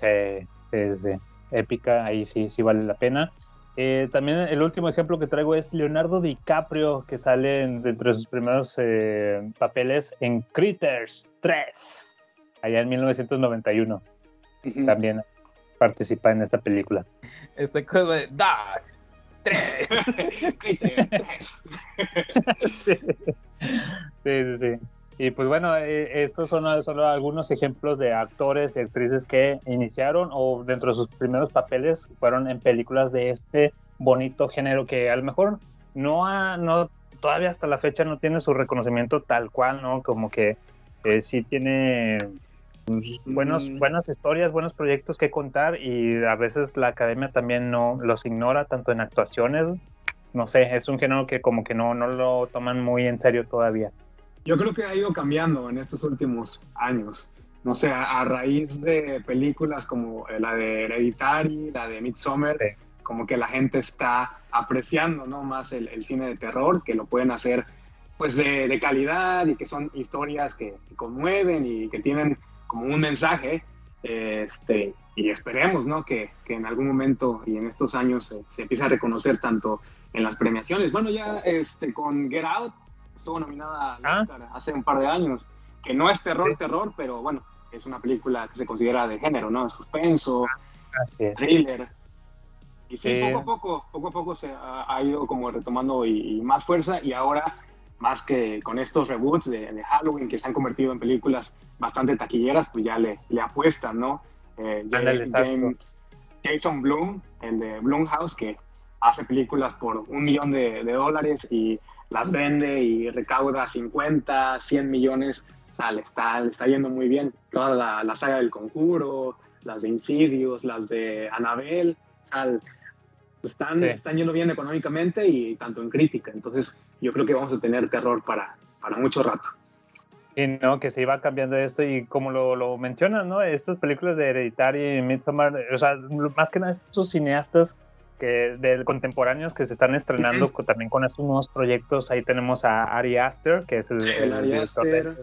Sí, sí, sí. Épica, ahí sí, sí vale la pena. Eh, también el último ejemplo que traigo es Leonardo DiCaprio, que sale en- dentro de sus primeros eh, papeles en Critters 3, allá en 1991. Ujú. También participa en esta película. Este cosa de dos, tres. Critters. sí. sí, sí, sí. Y pues bueno, eh, estos son solo algunos ejemplos de actores y actrices que iniciaron o dentro de sus primeros papeles fueron en películas de este bonito género que a lo mejor no ha, no, todavía hasta la fecha no tiene su reconocimiento tal cual, ¿no? Como que eh, sí tiene pues, buenos, Mm. buenas historias, buenos proyectos que contar y a veces la academia también no los ignora tanto en actuaciones. No sé, es un género que como que no, no lo toman muy en serio todavía. Yo creo que ha ido cambiando en estos últimos años. No sé, a, a raíz de películas como eh, la de Hereditary, la de Midsommar, Sí. como que la gente está apreciando ¿no? más el, el cine de terror, que lo pueden hacer pues de, de calidad y que son historias que, que conmueven y que tienen como un mensaje. Este, y esperemos ¿no? que, que en algún momento y en estos años se, se empiece a reconocer tanto en las premiaciones. Bueno, ya este, con Get Out estuvo nominada al Ah. Oscar hace un par de años, que no es terror, Sí. terror, pero bueno, es una película que se considera de género, ¿no? Suspenso, Así es. thriller. Y sí, Sí. poco a poco, poco a poco se ha, ha ido como retomando y, y más fuerza y ahora más que con estos reboots de, de Halloween que se han convertido en películas bastante taquilleras, pues ya le, le apuestan, ¿no? Eh, exacto. James, Jason Bloom, el de Blumhouse, que hace películas por un millón de, de dólares y las vende y recauda 50, 100 millones. O sea, le está, le está yendo muy bien. Toda la, la saga del Conjuro, las de Insidious, las de Annabelle, o sea, están, Sí. están yendo bien económicamente y tanto en crítica. Entonces, yo creo que vamos a tener terror para, para mucho rato. Y no, que se iba cambiando esto y como lo, lo mencionan, ¿no? Estas películas de Hereditary y Midsommar, o sea, más que nada estos cineastas que de contemporáneos que se están estrenando con- también con estos nuevos proyectos. Ahí tenemos a Ari Aster, que es el, Sí, el director de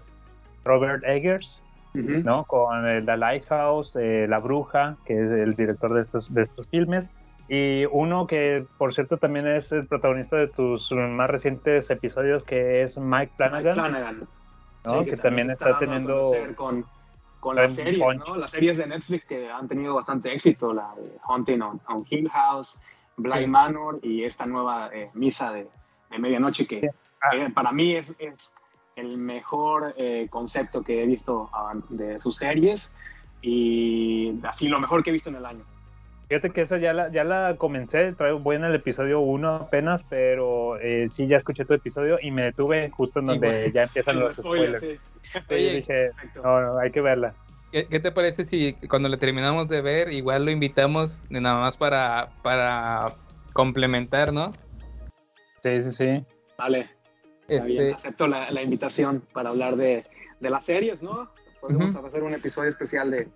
Robert Eggers, Ujú. ¿no? Con el The Lighthouse, eh, La Bruja, que es el director de estos, de estos filmes. Y uno que, por cierto, también es el protagonista de tus más recientes episodios, que es Mike Flanagan. Mike Flanagan. ¿no? Sí, que, también se está a teniendo con, con las series. ¿no? Las series de Netflix que han tenido bastante éxito, la de Haunting on, on Hill House, Blind Sí. Manor y esta nueva eh, Misa de, de Medianoche que Ah. eh, para mí es, es el mejor eh, concepto que he visto ah, de sus series y así lo mejor que he visto en el año. Fíjate que esa ya la, ya la comencé, traigo, voy en el episodio 1 apenas, pero eh, sí, ya escuché tu episodio y me detuve justo en donde ya empiezan los Spoiler, spoilers. sí. Sí, Oye, dije, Perfecto. no, no, hay que verla. ¿Qué, qué te parece si cuando le terminamos de ver, igual lo invitamos nada más para, para complementar, ¿no? Sí, sí, sí. Vale, bien, Este, acepto la, la invitación para hablar de, de las series, ¿no? Podemos hacer un episodio especial de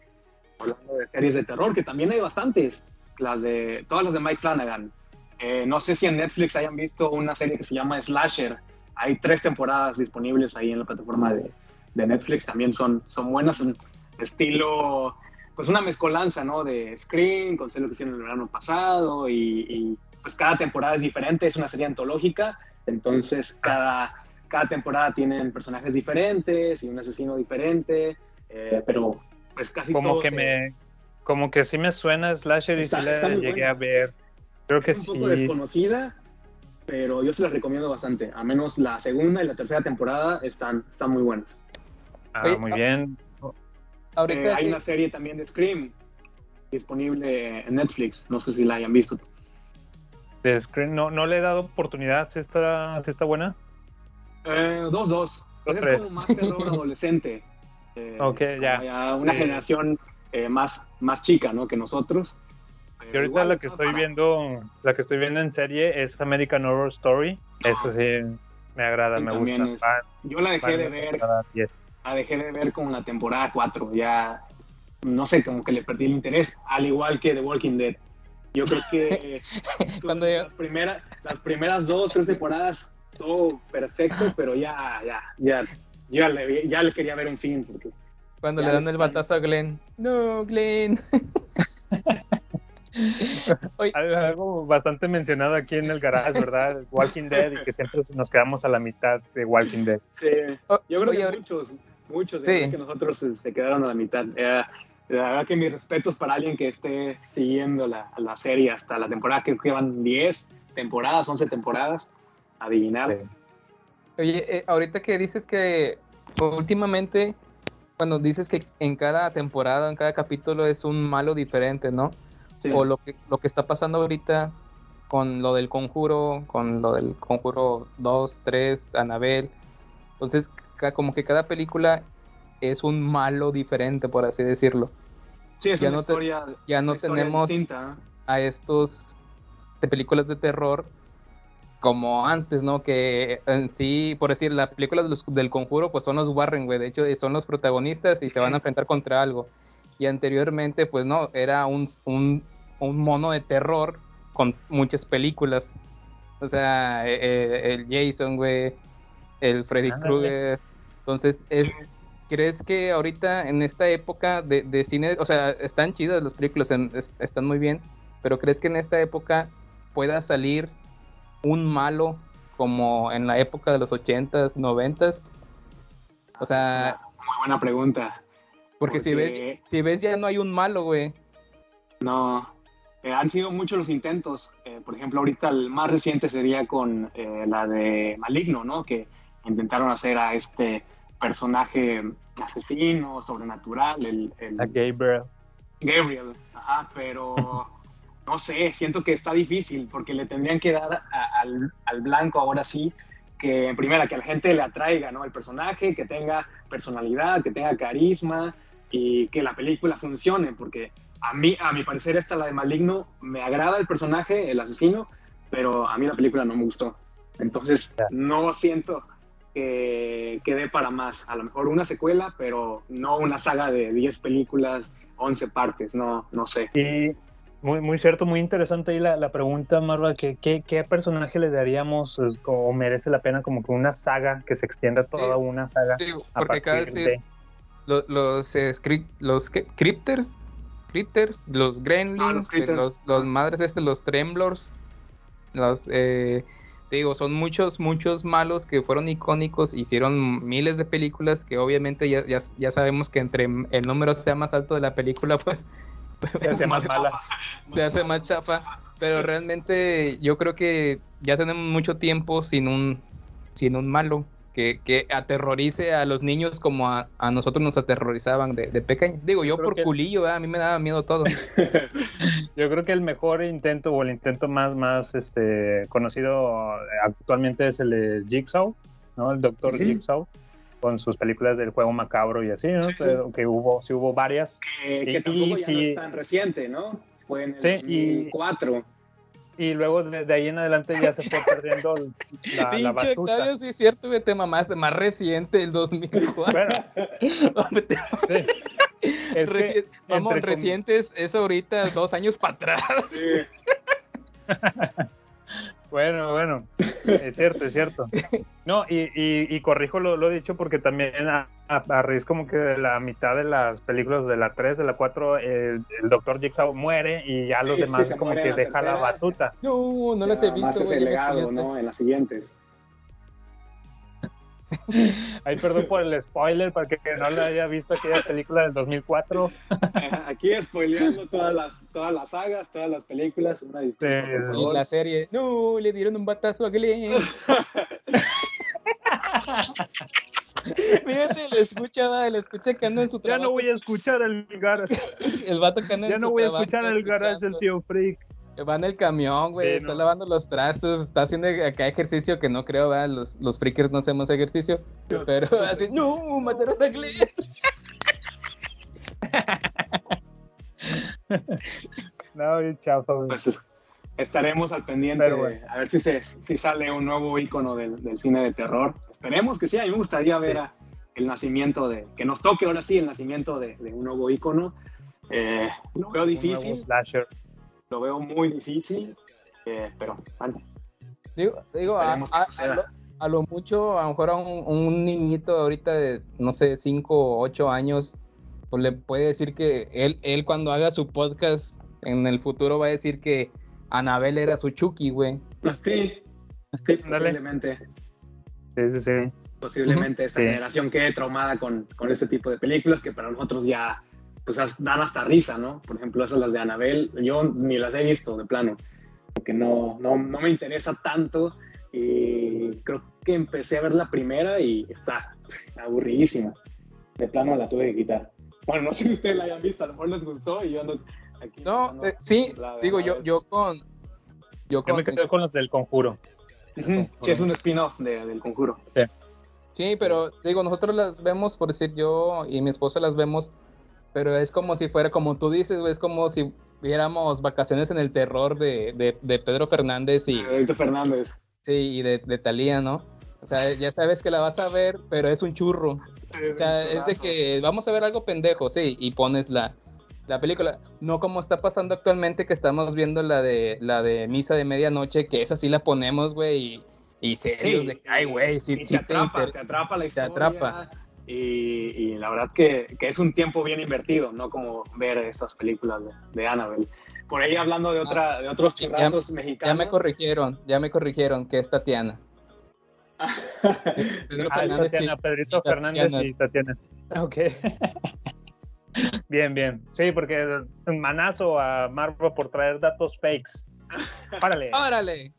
hablando de series de terror, que también hay bastantes, las de todas las de Mike Flanagan. Eh, no sé si en Netflix hayan visto una serie que se llama Slasher. Hay tres temporadas disponibles ahí en la plataforma de, de Netflix. También son, son buenas, son estilo, pues una mezcolanza, ¿no? De Scream, con lo que hicieron el verano pasado y, y, pues cada temporada es diferente, es una serie antológica, entonces cada, cada temporada tienen personajes diferentes y un asesino diferente, eh, pero pues casi Como que se- me, como que sí me suena Slasher y Está- sí la está muy llegué buena. a ver. Creo que es un sí. poco desconocida, pero yo se la recomiendo bastante. A menos la segunda y la tercera temporada están, están muy buenas. Ah, Oye, muy ah, bien. ahorita Eh, hay que- una serie también de Scream disponible en Netflix. No sé si la hayan visto. De Scream, no, no le he dado oportunidad. ¿Sí está, sí está buena? Eh, dos, dos. Pues es tres. como más terror adolescente. Eh, Ok, ya. como una Sí. generación eh, más, más chica ¿no? que nosotros. Y ahorita igual la que estoy para- viendo, la que estoy viendo en serie es American Horror Story. Ah. Eso sí me agrada, Sí, me gusta. es- Fan- Yo la dejé de ver temporada 10. la dejé de ver con la temporada 4. Ya, no sé, como que le perdí el interés, al igual que The Walking Dead. Yo creo que Cuando las, primeras, las primeras dos, tres temporadas, todo perfecto, pero ya, ya, ya, ya le, ya le quería ver un fin. Porque cuando le dan el batazo a Glenn. No, Glenn. Algo, bastante mencionado aquí en el garage, ¿verdad? Walking Dead y que siempre nos quedamos a la mitad de Walking Dead. sí, yo creo oye, que muchos, muchos Sí. de que nosotros se, se quedaron a la mitad. Eh, la verdad que mis respetos para alguien que esté siguiendo la, la serie hasta la temporada, creo que van 10 temporadas, 11 temporadas. Adivinar. Sí. Oye, eh, ahorita que dices que últimamente, cuando dices que en cada temporada, en cada capítulo es un malo diferente, ¿no? Sí. O lo que, lo que está pasando ahorita con lo del conjuro, con lo del conjuro 2, 3, Anabel. Entonces, como que cada película es un malo diferente, por así decirlo. Sí, es Ya una no te- historia, ya no tenemos- distinta. ¿eh? a estos de películas de terror como antes, ¿no? Que en sí, por decir, las películas de del conjuro, pues son los Warren, güey. De hecho, son los protagonistas y se van a enfrentar contra algo. Y anteriormente, pues no, era un, un, un mono de terror con muchas películas. O sea, eh, el Jason, güey, el Freddy. Krueger. Entonces, es, ¿crees que ahorita en esta época de, de cine, o sea, están chidas las películas, en- es- están muy bien, pero ¿crees que en esta época pueda salir un malo como en la época de los 80s, 90s? O sea, Muy buena pregunta. porque, si ves si ves ya no hay un malo, güey. No, eh, han sido muchos los intentos. Eh, por ejemplo, ahorita el más reciente sería con eh, la de Maligno, ¿no? Que intentaron hacer a este personaje asesino, sobrenatural, el, el A Gabriel. Gabriel. Ajá, pero no sé, siento que está difícil porque le tendrían que dar a- al, al blanco ahora sí que en primera que a la gente le atraiga, ¿no? El personaje, que tenga personalidad, que tenga carisma y que la película funcione, porque a mí, a mi parecer esta, la de Maligno, me agrada el personaje, el asesino, pero a mí la película no me gustó. Entonces, no siento que, que dé para más. A lo mejor una secuela, pero no una saga de 10 películas, 11 partes, no, no sé. Y muy, muy cierto, muy interesante ahí la, la pregunta, Marva, que ¿qué, qué personaje le daríamos eh, o merece la pena como que una saga que se extienda toda Sí. una saga? Porque de- lo- los, eh, script- los. Crypters, Critters, los Gremlins, Ah, los eh, Critters. los, los madres este, los Tremblors, los, eh, digo, son muchos, muchos malos que fueron icónicos, hicieron miles de películas que obviamente ya, ya, ya sabemos que entre el número sea más alto de la película, pues Se hace más mala. se hace más chafa, pero realmente yo creo que ya tenemos mucho tiempo sin un, sin un malo que, que aterrorice a los niños como a, a nosotros nos aterrorizaban de, de pequeños. Digo, yo por culillo, ¿verdad? a mí me daba miedo todo. Yo creo que el mejor intento o el intento más, más este, conocido actualmente es el de Jigsaw, ¿no? El Doctor. Jigsaw, con sus películas del juego macabro y así, ¿no? Sí. Pero que hubo, sí hubo varias. Que, que Y- tampoco y ya no sí. es tan reciente, ¿no? Fue en el Sí, y- 2004. Y luego de, de ahí en adelante ya se fue perdiendo la, la batuta. Octavio, sí es cierto, güey, te mamaste, más reciente, el 2004. Bueno. Es que, Reci- Vamos, recientes es ahorita dos años para atrás. Bueno, bueno, es cierto, es cierto. No, y, y, y corrijo lo, lo dicho porque también a, a, a raíz como que de la mitad de las películas de la 3, de la 4, el, el doctor Jigsaw muere y ya los Sí, demás sí, como que la deja la batuta. No, no las he visto, es el ya me legado. ¿no? En las siguientes. Ay, perdón por el spoiler, para que no la haya visto aquella película del 2004. Aquí spoileando todas las, todas las sagas, todas las películas. Una disculpa, por Y la serie, no, le dieron un batazo a Glenn. Fíjate, le escucha, va, le escucha que anda en su Ya trabajo. no voy a escuchar el garage, El vato que anda en ya no su voy a escuchar el garage del escuchando. tío Freak. Va en el camión, güey, Sí, está no. lavando los trastos, está haciendo acá ejercicio que no creo, ¿verdad? Los, los freakers no hacemos ejercicio. Pero así, no, mataron a Glenn. No, bien chafa, güey. Pues estaremos al pendiente Pero bueno. a ver si, se, si sale un nuevo icono del, del cine de terror. Esperemos que sí, a mí me gustaría ver a- el nacimiento de, que nos toque ahora sí el nacimiento de, de un nuevo icono. Eh, lo veo Un difícil, nuevo slasher. Lo veo muy difícil, eh, pero bueno, Digo, digo a, lo, a lo mucho, a lo mejor a un, un niñito ahorita de, no sé, 5 o 8 años, pues le puede decir que él, él cuando haga su podcast en el futuro va a decir que Anabel era su Chucky, güey. sí, sí, Ándale. posiblemente, Sí, sí, sí. posiblemente esta Sí. generación quede traumada con, con este tipo de películas que para nosotros ya pues dan hasta risa, ¿no? Por ejemplo, esas las de Anabel, yo ni las he visto de plano, porque no, no, no me interesa tanto y creo que empecé a ver la primera y está aburridísima. De plano la tuve que quitar. Bueno, no sé si ustedes la hayan visto, a lo mejor les gustó y yo ando aquí. No, buscando eh, sí, digo yo, yo con... Yo Yo con me quedé con los del conjuro. Ujú, Sí, es un spin-off de- del conjuro. Sí, pero digo, nosotros las vemos, por decir yo y mi esposa las vemos, pero es como si fuera, como tú dices, es como si viéramos vacaciones en el terror de, de, de Pedro Fernández y, Adolfo Fernández. sí, y de, de Talía, ¿no? O sea, ya sabes que la vas a ver, pero es un churro. O sea, es de que vamos a ver algo pendejo, sí, y pones la, la película. No como está pasando actualmente que estamos viendo la de la de Misa de Medianoche, que esa sí la ponemos, güey, y, y serios Sí, de que, ay, güey, sí, sí te atrapa, inter- te atrapa la te historia. atrapa. Y, y la verdad que, que es un tiempo bien invertido, no como ver estas películas de, de Annabelle. Por ahí hablando de, otra, de otros Ah, Ya- churrazos Ya mexicanos. me corrigieron, ya me corrigieron que es Tatiana. Pedro Ah, Fernández Tatiana, y- Pedrito y Fernández Tatiana. y Tatiana. Ok. bien, bien. Sí, porque manazo a Marva por traer datos fakes. Párale. ¡Órale!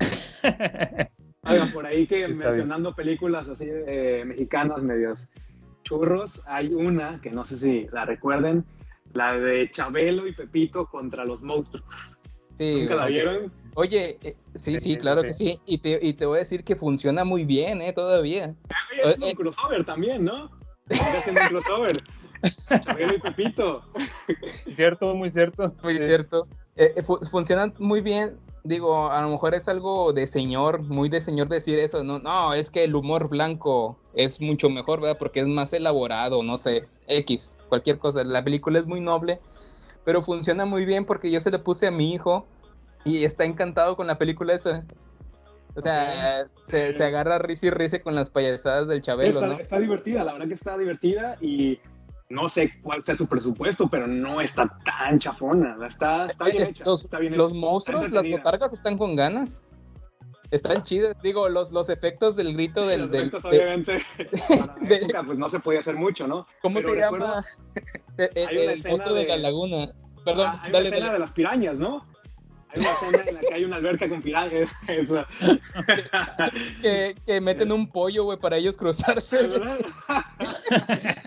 Oigan, por ahí que está mencionando películas así eh, mexicanas medios churros, hay una que no sé si la recuerden, La de Chabelo y Pepito contra los monstruos. Sí, ¿Nunca la oye, vieron? Oye, eh, sí, sí, claro que sí. Y te, y te voy a decir que funciona muy bien, ¿eh? Todavía. Es Eh, un crossover también, ¿no? Haciendo un crossover. Chabelo y Pepito. Cierto, muy cierto. Muy Sí. cierto. Eh, eh, fu- funcionan muy bien. Digo, a lo mejor es algo de señor, muy de señor decir eso. No, no, es que el humor blanco es mucho mejor, ¿verdad? Porque es más elaborado, no sé, X, cualquier cosa. La película es muy noble, pero funciona muy bien porque yo se le puse a mi hijo y está encantado con la película esa. O sea, se, se agarra risa y risa con las payasadas del Chabelo, Está, ¿no? está divertida, la verdad que está divertida y no sé cuál sea su presupuesto, pero no está tan chafona. Está, está bien hecha. los, está bien los hecha. monstruos, las botargas están con ganas. Están chidas. Digo, los, los efectos del grito del. Los del- efectos, de- obviamente, para la de- época, pues no se podía hacer mucho, ¿no? ¿Cómo Pero se llama? El- hay una el monstruo de... de- la laguna. Perdón, Ah, hay una dale, escena dale. de las pirañas, ¿no? Hay una escena en la que hay una alberca con pirañas. Eso. Que, que meten un pollo, güey, para ellos cruzarse.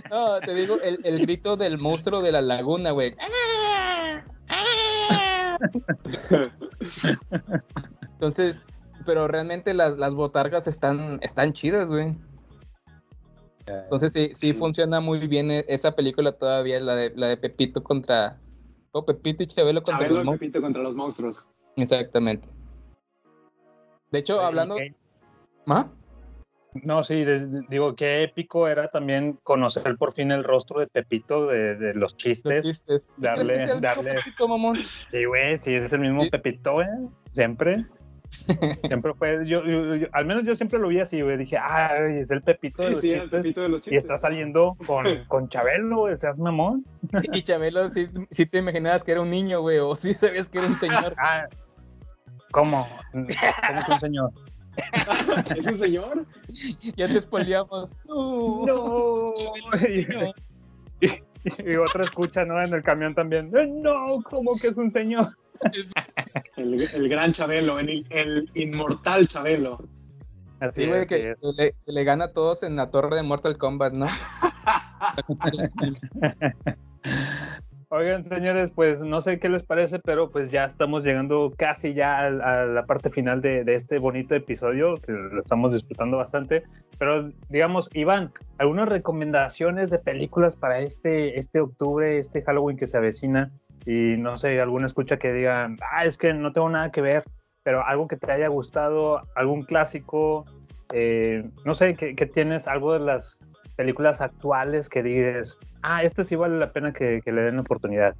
No, te digo, el, el grito del monstruo de la laguna, güey. Entonces, pero realmente las, las botargas están, están chidas, güey. Entonces sí, sí funciona muy bien e- esa película todavía, la de, la de Pepito contra... Oh, Pepito y Chabelo contra Chabelo los y monstruos. Pepito contra los monstruos. Exactamente. De hecho, Oye, hablando... ¿qué? ¿Ah? No, sí, des- digo, qué épico era también conocer por fin el rostro de Pepito de, de los Los chistes. chistes. Darle- ¿Crees que sea el mismo darle- Pepito, mamón? Sí, güey, sí, es el mismo Sí. Pepito, güey. Siempre. Siempre fue, yo, yo- yo- al menos yo siempre lo vi así, güey. Dije, ay, es el Pepito de Sí, los sí, el chistes. Pepito de los Y chistes. está saliendo con, con Chabelo, güey, seas mamón. Y Chabelo, sí, sí te imaginabas que era un niño, güey, o sí sabías que era un señor. Ah, ¿cómo? ¿Cómo que un señor? ¿Es un señor? ya te spoileamos. No. No. Y, y otra escucha, ¿no? En el camión también. "Eh, No, ¿cómo que es un señor? El, el gran Chabelo, el, el inmortal Chabelo. Así Sí, güey, es, que, le, gana a todos en la torre de Mortal Kombat, ¿no? Oigan, señores, pues no sé qué les parece, pero pues ya estamos llegando casi ya al- a, la parte final de, de este bonito episodio, que lo estamos disfrutando bastante. Pero digamos, Iván, ¿algunas recomendaciones de películas para este, este octubre, este Halloween que se avecina? Y no sé, alguna escucha que digan, ah, es que no tengo nada que ver, pero algo que te haya gustado, algún clásico, eh, no sé, ¿qué, qué tienes? Algo de las películas actuales que dices, ah, este sí vale la pena que, que le den oportunidad.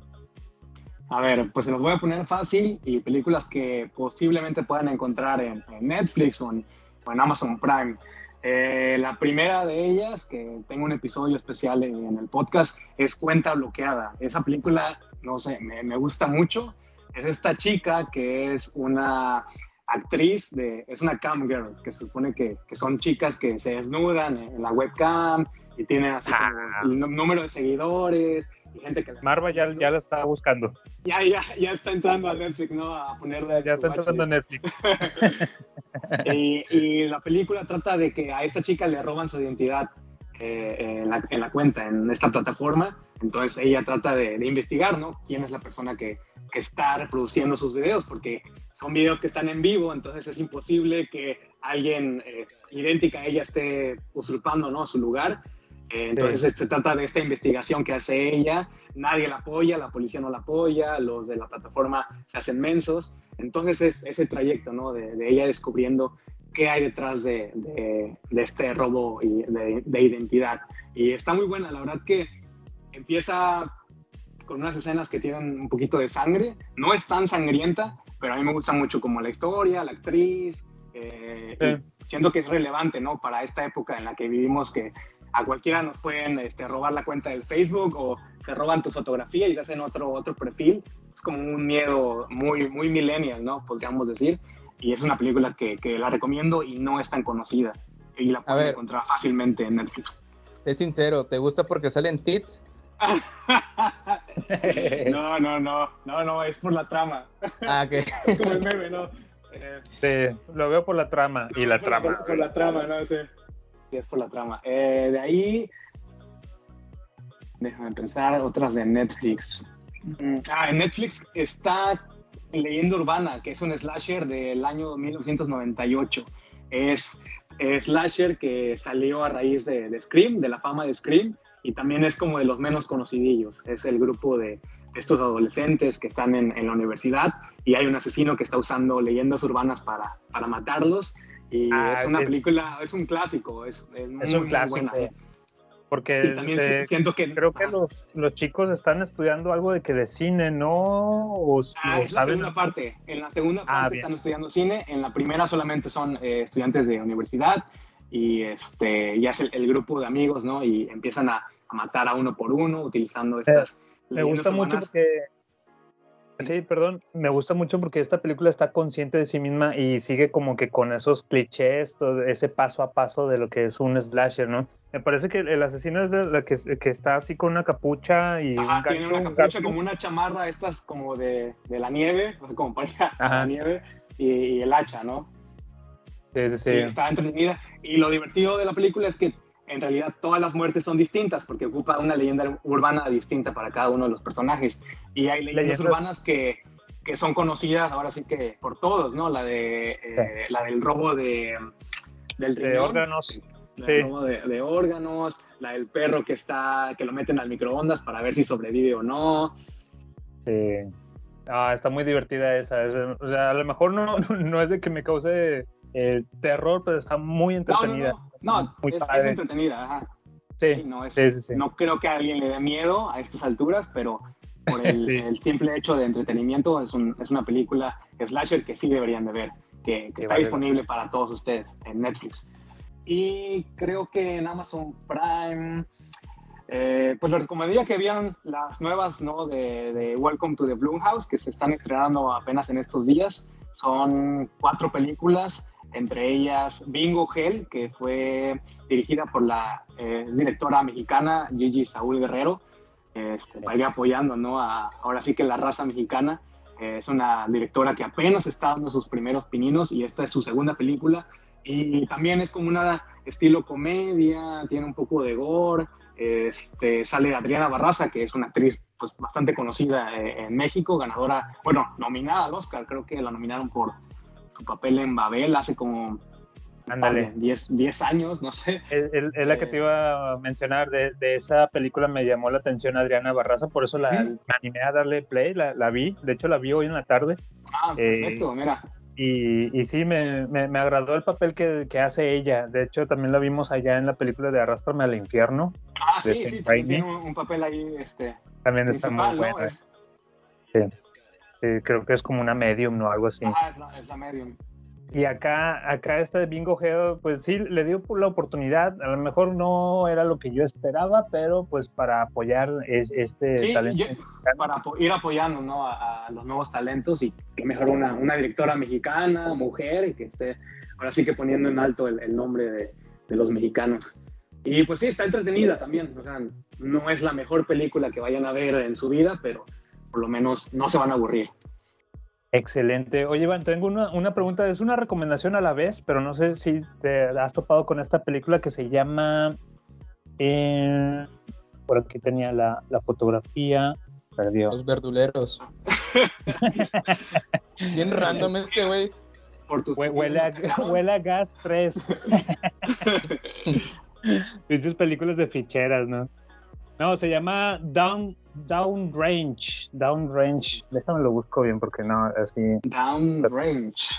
A ver, pues se los voy a poner fácil y películas que posiblemente puedan encontrar en, en Netflix o en, o en Amazon Prime. Eh, la primera de ellas, que tengo un episodio especial en, en el podcast, es Cuenta Bloqueada. Esa película, no sé, me, me gusta mucho. Es esta chica que es una actriz, de, es una cam girl, que se supone que, que son chicas que se desnudan en, en la webcam y tienen así el nú- número de seguidores y gente que... Marva ya, ya la estaba buscando. Ya, ya, ya está entrando a Netflix, ¿no? A ponerle. Ya está entrando a. Netflix. y, y la película trata de que a esta chica le roban su identidad eh, en, la, en la cuenta, en esta plataforma. Entonces ella trata de, de investigar, ¿no? Quién es la persona que, que está reproduciendo sus videos, porque son videos que están en vivo, entonces es imposible que alguien eh, idéntica a ella esté usurpando, ¿no? Su lugar. Eh, entonces Sí. se trata de esta investigación que hace ella, nadie la apoya, la policía no la apoya, los de la plataforma se hacen mensos, entonces es ese trayecto, ¿no? De, de ella descubriendo qué hay detrás de, de- de este robo y de, de identidad. Y está muy buena, la verdad que empieza con unas escenas que tienen un poquito de sangre, no es tan sangrienta, pero a mí me gusta mucho como la historia, la actriz, eh, Sí. siento que es relevante, ¿no? Para esta época en la que vivimos que a cualquiera nos pueden este, robar la cuenta del Facebook o se roban tu fotografía y se hacen otro, otro perfil. Es como un miedo muy, muy millennial, ¿no? Podríamos decir. Y es una película que, que la recomiendo y no es tan conocida. Y la pueden encontrar fácilmente en Netflix. Es sincero, ¿te gusta porque salen tits? no, no, no, no, no, es por la trama. Ah, que Es como el meme, ¿no? Eh, Sí, lo veo por la trama. Y la por trama. Por, por la trama, no sé. Sí, es por la trama. Eh, de ahí. Déjame pensar, otras de Netflix. Mm, Ah, en Netflix está Leyenda Urbana, que es un slasher del año 1998. Es, es slasher que salió a raíz de, de Scream, de la fama de Scream, y también es como de los menos conocidillos. Es el grupo de, estos adolescentes que están en, en la universidad y hay un asesino que está usando leyendas urbanas para, para matarlos. Y Ah, es una es- película, es un clásico, es, es muy, Es un muy clásico. buena. Porque también siento que creo que los, los chicos están estudiando algo de que de cine, ¿no? O, Ah, o es la saben- segunda parte. En la segunda Ah, parte están estudiando cine. En la primera solamente son eh, estudiantes de universidad y este ya es el, el grupo de amigos, ¿no? Y empiezan a, a matar a uno por uno utilizando estas. Eh, Me leyendas gusta mucho porque. Sí, perdón, me gusta mucho porque esta película está consciente de sí misma y sigue como que con esos clichés, todo ese paso a paso de lo que es un slasher, ¿no? Me parece que el asesino es de la que, que está así con una capucha y Ajá, un tiene gancho, una un capucha como una chamarra, estas como de, de la nieve, como para la nieve, y, y el hacha, ¿no? Sí, sí, Sí, sí. está entretenida. Y lo divertido de la película es que en realidad todas las muertes son distintas porque ocupa una leyenda urbana distinta para cada uno de los personajes. Y hay leyendas Leyendas- urbanas que, que son conocidas ahora sí que por todos, ¿no? La, de, eh, la del robo de, del De riñón, órganos. La Sí. de, de órganos, la del perro que está que lo meten al microondas para ver si sobrevive o no. Sí. Ah, está muy divertida esa. es- o sea, a lo mejor no, no es de que me cause terror, pero está muy no, entretenida. no, no, Muy es, es entretenida, ajá. Sí, no, es- sí, sí, sí. no creo que a alguien le dé miedo a estas alturas, pero por el, simple hecho de entretenimiento es, un- es una película slasher que sí deberían de ver, que, está vale disponible para todos ustedes en Netflix. Y creo que en Amazon Prime, eh, pues les recomendaría que vieran las nuevas ¿no? de, de Welcome to the Blumhouse, que se están estrenando apenas en estos días. Son cuatro películas, entre ellas Bingo Hell, que fue dirigida por la eh, directora mexicana Gigi Saúl Guerrero, este, para ir apoyando ¿no? a, ahora sí que la raza mexicana. Eh, es una directora que apenas está dando sus primeros pininos y esta es su segunda película. Y también es como una estilo comedia, tiene un poco de gore. Este, sale Adriana Barraza, que es una actriz pues, bastante conocida eh, en México, ganadora, bueno, nominada al Oscar, creo que la nominaron por su papel en Babel hace como Ándale. 10, 10 años, no sé. Es, la que Eh, te iba a mencionar de, de esa película, me llamó la atención Adriana Barraza, por eso la, me animé a darle play, la, la vi, de hecho la vi hoy en la tarde. Ah, Eh, perfecto, mira. Y, y sí, me, me, me agradó el papel que, que hace ella. De hecho, también la vimos allá en la película de Arrástrame al Infierno. Ah, sí, sí, también tiene un, un papel ahí, este, También está muy ¿no? Sí. Sí, creo que es como una medium o algo así. Ajá, es la, es la medium. Y acá, acá esta de Bingo Hell, pues sí, le dio la oportunidad. A lo mejor no era lo que yo esperaba, pero pues para apoyar es, este Sí, talento. yo- para ir apoyando ¿no? a, a los nuevos talentos y que mejor una, una directora mexicana, mujer, y que esté ahora sí que poniendo en alto el, el nombre de, de los mexicanos. Y pues sí, está entretenida también. O sea, no es la mejor película que vayan a ver en su vida, pero por lo menos no se van a aburrir. Excelente. Oye, Iván, tengo una, una pregunta. Es una recomendación a la vez, pero no sé si te has topado con esta película que se llama. eh, por aquí tenía la, la fotografía. Perdió. Los verduleros. Bien random este, güey. Por tu Hue- Huele a, huele a gas 3. Dices películas de ficheras, ¿no? No, se llama Down, Down Range. Down Range. Déjame lo busco bien porque no, así. Downrange.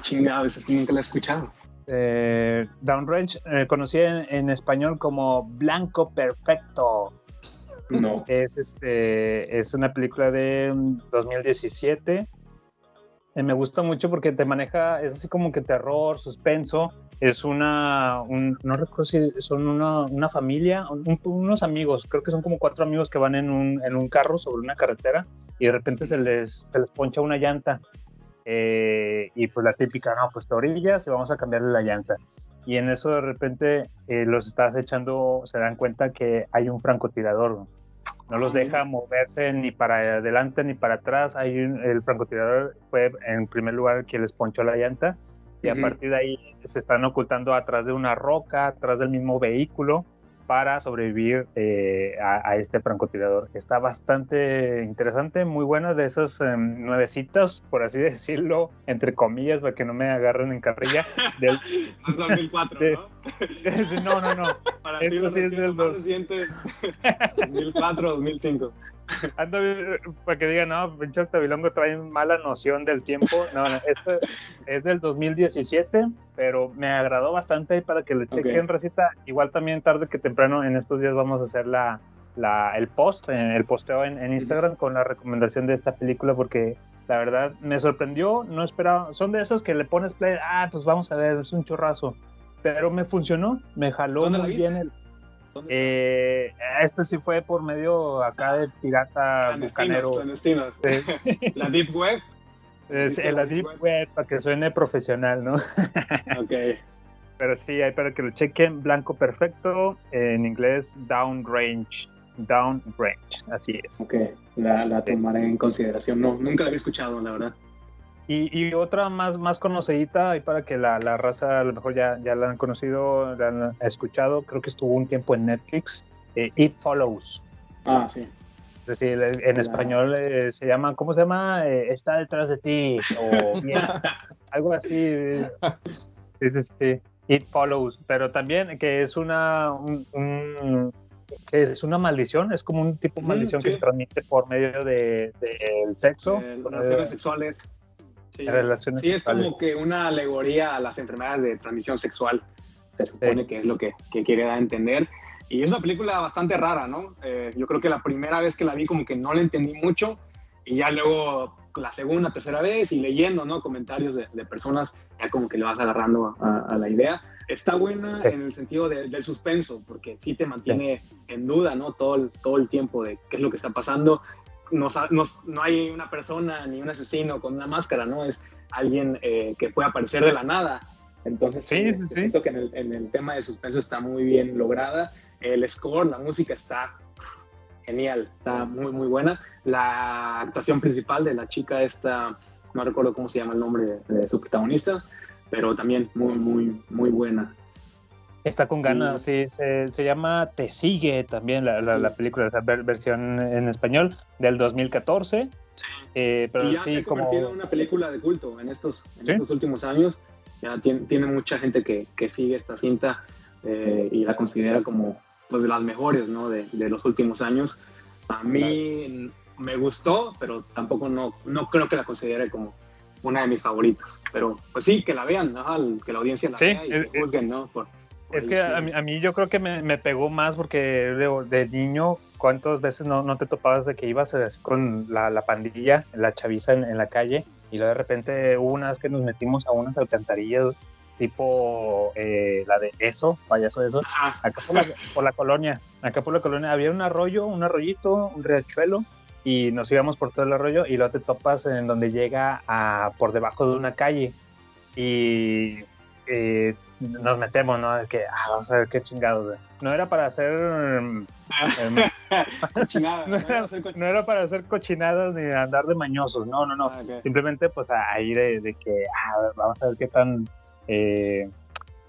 Chingado, esa sí nunca la he escuchado. Eh, Downrange, eh, conocida en, en español como Blanco Perfecto. No. Es, este, es una película de mm, 2017. Eh, me gusta mucho porque te maneja, es así como que terror, suspenso. Es una, un- no recuerdo si son una, una familia, un- unos amigos, creo que son como cuatro amigos que van en un, en un carro sobre una carretera y de repente se les, se les poncha una llanta. Eh, y pues la típica, no, pues te orillas y vamos a cambiarle la llanta. Y en eso de repente eh, los estás echando, se dan cuenta que hay un francotirador. ¿no? Los deja moverse ni para adelante ni para atrás. Hay un- el francotirador fue en primer lugar quien les ponchó la llanta y a partir de ahí se están ocultando atrás de una roca, atrás del mismo vehículo para sobrevivir eh, a, a este francotirador. Está bastante interesante, muy buena, de esas em, nuevecitas, por así decirlo, entre comillas, para que no me agarren en carrilla. Del, No es 2004, de- ¿no? No, no, no. Para ti Esto la sí es del más dos. reciente es 2004, 2005. Ando, para que digan, no, pinche Octavilongo trae mala noción del tiempo. No, no, esto es del 2017, pero me agradó bastante para que le chequen recita. Igual también tarde que temprano en estos días vamos a hacer la, la, el post, eh, el posteo en, en Instagram con la recomendación de esta película porque la verdad me sorprendió, no esperaba, son de esas que le pones play, ah, pues vamos a ver, es un chorrazo, pero me funcionó, me jaló ¿Dónde la muy bien el... Eh, este sí fue por medio acá de pirata bucanero. clandestinos. Sí. La Deep Web. Es ¿Viste en la la Deep Deep Web para que suene profesional, ¿no? Ok. Pero sí, hay para que lo chequen. Blanco perfecto, en inglés downrange. Downrange, así es. Ok, la, la tomaré en consideración. No, nunca la había escuchado, la verdad. Y, y otra más, más conocidita, y para que la, la raza a lo mejor ya, ya la han conocido, la han escuchado, creo que estuvo un tiempo en Netflix, eh, It Follows. Ah, sí. Es decir, en español eh, se llama, ¿cómo se llama? Eh, está detrás de ti, o bien, algo así. Sí, sí, sí. It Follows, pero también que es una, un, un- que es una maldición, es como un tipo de Ujú, maldición que sí. se transmite por medio de- sexo. Por relaciones de- sexuales. Sí, Relaciones Sí, es sexuales. como que una alegoría a las enfermedades de transmisión sexual. Se supone que es lo que, que quiere dar a entender. Y es una película bastante rara, ¿no? Eh, yo creo que la primera vez que la vi como que no la entendí mucho y ya luego la segunda, tercera vez y leyendo, ¿no? Comentarios de, de personas, ya como que le vas agarrando a, a la idea. Está buena en el sentido de- del suspenso, porque sí te mantiene en duda, ¿no? Todo el, todo el tiempo de qué es lo que está pasando. No, no, no hay una persona ni un asesino con una máscara, ¿no? Es alguien eh, que puede aparecer de la nada. Entonces, Sí, eh, sí. siento que en el, en el tema del suspenso está muy bien lograda. El score, la música está genial, está muy, muy buena. La actuación principal de la chica esta, no recuerdo cómo se llama el nombre de, de su protagonista, pero también muy, muy, muy buena. Está con ganas, sí, se, se llama Te Sigue también la, la, Sí. la película, la ver- versión en español del 2014. Eh, pero y ya sí, se ha como... convertido en una película de culto en estos, en ¿Sí? estos últimos años. Ya tiene, tiene mucha gente que, que sigue esta cinta eh, y la considera como pues, de las mejores ¿no? de, de los últimos años. A mí me gustó, pero tampoco no, no creo que la considere como una de mis favoritas. Pero pues sí, que la vean, ajá, que la audiencia la Sí, vea y eh, juzguen, ¿no? Por Es que a mí, a mí yo creo que me, me pegó más porque de, de niño, ¿cuántas veces no, no te topabas de que ibas con la, la pandilla, la chaviza en, en la calle? Y luego de repente hubo una vez que nos metimos a unas alcantarillas tipo eh, la de eso, payaso eso, acá por la, por la colonia, acá por la colonia había un arroyo, un arroyito, un riachuelo y nos íbamos por todo el arroyo y luego te topas en donde llega a, por debajo de una calle y eh, nos metemos, ¿no? Es que, ah, vamos a ver qué chingados. güey. No era para hacer... no, era, no para hacer cochinadas ni andar de mañosos, no, no, no. Ah. Simplemente pues a- ahí de, de que ah, vamos a ver qué tan eh,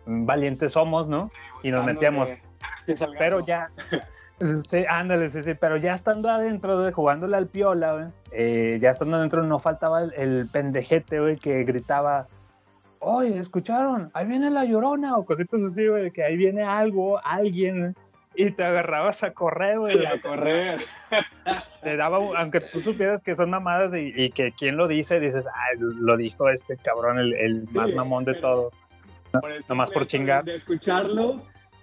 valientes somos, ¿no? Y nos metíamos. que- que salga Pero ya, sí, ándale, sí, sí, pero ya estando adentro, güey, jugándole al piola, güey, eh, ya estando adentro no faltaba el, el pendejete, güey, que gritaba, oye, ¿escucharon? Ahí viene la llorona, o cositas así, güey, de que ahí viene algo, alguien, y te agarrabas a correr, güey. A correr. Te daba, un- aunque tú supieras que son mamadas y, y que quién lo dice, dices, ah, lo dijo este cabrón, el, el más Sí, mamón de todo. Por Nomás por chingar. De, escucharlo,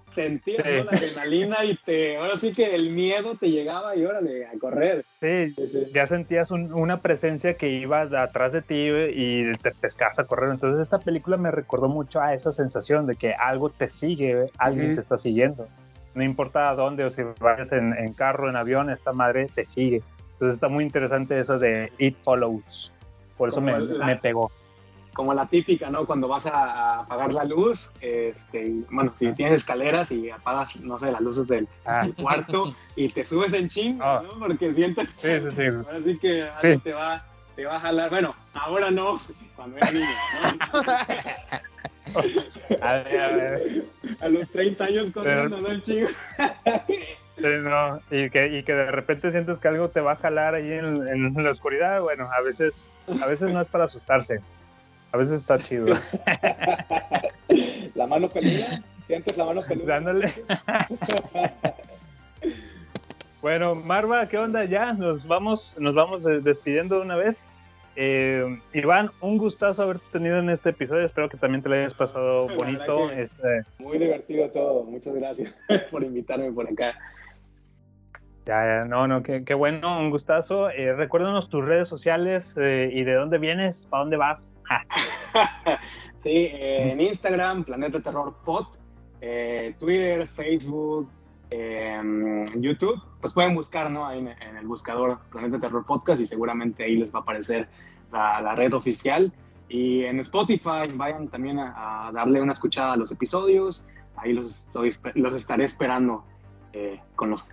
sentías Sí. ¿no? la adrenalina y te, ahora sí que el miedo te llegaba y órale, a correr. Sí, ya sentías un- una presencia que iba atrás de ti y te pescabas a correr. Entonces esta película me recordó mucho a esa sensación de que algo te sigue, alguien Ujú. te está siguiendo. No importa a dónde o si vas en, en carro, en avión, esta madre te sigue. Entonces está muy interesante eso de It Follows. Por eso me, la- me pegó. Como la típica, ¿no? Cuando vas a, apagar la luz, este, y, bueno, si tienes escaleras y apagas, no sé, las luces del Ah. cuarto y te subes en chingo, Ah. ¿no? Porque sientes Sí, sí, sí. ahora sí que te va te va a jalar. Bueno, ahora no, cuando era niño, ¿no? A ver, a ver. A los 30 años corriendo, ¿no, el chico? Sí, no, y que, y que de repente sientes que algo te va a jalar ahí en, en la oscuridad, bueno, a veces, a veces no es para asustarse, a veces está chido. La mano peluda. ¿Sientes la mano peluda? Dándole. Bueno, Marva, ¿qué onda? Ya nos vamos, nos vamos de- despidiendo de una vez. Eh, Iván, un gustazo haberte tenido en este episodio. Espero que también te lo hayas pasado bonito. Este, Muy divertido todo. Muchas gracias por invitarme por acá. Ya, no, no, qué, bueno, un gustazo. Eh, tus redes sociales eh, y de dónde vienes, para dónde vas. Sí, en Instagram, Planeta Terror Pod, eh, Twitter, Facebook, eh, YouTube, pues pueden buscar, ¿no? Ahí en, el buscador Planeta Terror Podcast y seguramente ahí les va a aparecer la, la red oficial. Y en Spotify vayan también a, a darle una escuchada a los episodios. Ahí los, estoy, los estaré esperando eh, con los,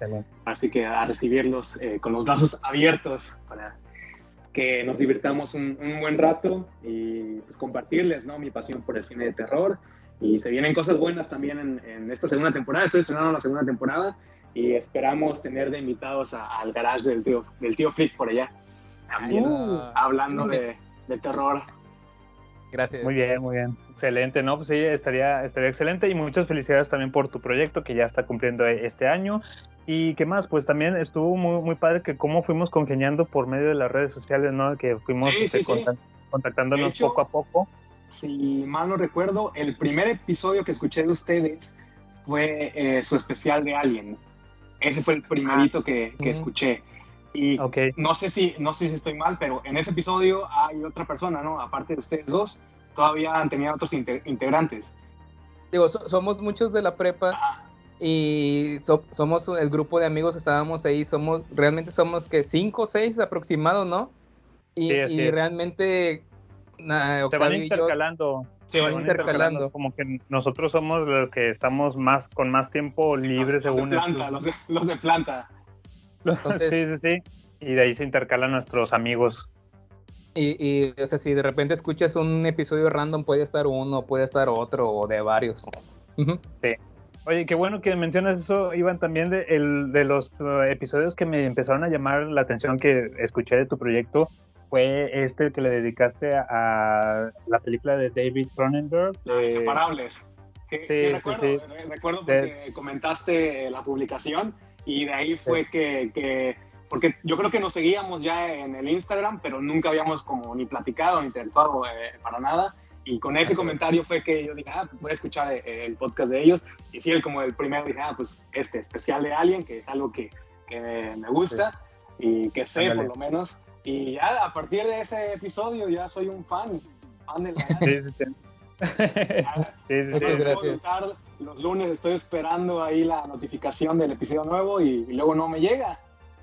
así que a recibirlos eh, con los brazos abiertos para que nos divirtamos un, un buen rato y pues, compartirles ¿no? mi pasión por el cine de terror. Y se vienen cosas buenas también en, en esta segunda temporada. Estoy estrenando la segunda temporada y esperamos tener de invitados a- al garage del tío, del tío Flick por allá. También Uh. hablando de, de terror. Gracias. Muy bien, muy bien. Excelente, ¿no? Pues sí, estaría, estaría excelente y muchas felicidades también por tu proyecto que ya está cumpliendo este año. Y qué más, pues también estuvo muy, muy padre que cómo fuimos congeniando por medio de las redes sociales, ¿no? Que fuimos Sí, este, sí, sí. contact- contactándonos hecho, poco a poco. Si mal no recuerdo, el primer episodio que escuché de ustedes fue eh, su especial de Alien. Ese fue el primerito que, que escuché. Y Ok. no sé si no sé si estoy mal, pero en ese episodio hay otra persona, ¿no? Aparte de ustedes dos, todavía han tenido otros inte- integrantes. Digo, so- somos muchos de la prepa y so- somos el grupo de amigos, estábamos ahí, somos, realmente somos que cinco o seis aproximados, ¿no? Y, Sí, y realmente na- Se van y yo- intercalando. Se van intercalando. Como que nosotros somos los que estamos más con más tiempo libre Los de según planta, los de, los de planta. Entonces- sí, sí, sí. Y de ahí se intercalan nuestros amigos. Y, y, o sea, si de repente escuchas un episodio random, puede estar uno, puede estar otro, o de varios. Ujú. Sí. Oye, qué bueno que mencionas eso, Iván, también de, el, de los uh, episodios que me empezaron a llamar la atención que escuché de tu proyecto fue este que le dedicaste a, a la película de David Cronenberg. de- Inseparables. Sí, Sí, sí, recuerdo, sí. re- recuerdo De- porque comentaste la publicación y de ahí fue que, que- porque yo creo que nos seguíamos ya en el Instagram, pero nunca habíamos como ni platicado ni interactuado eh, para nada. Y con ese comentario fue que yo dije, ah, voy a escuchar eh, el podcast de ellos. Y sí, como el primero dije, ah, pues este especial de Alien, que es algo que, que me, gusta y que sé Ándale. por lo menos. Y ya a partir de ese episodio ya soy un fan, fan del Sí, sí, sí. sí, Los lunes estoy esperando ahí la notificación del episodio nuevo y, y luego no me llega.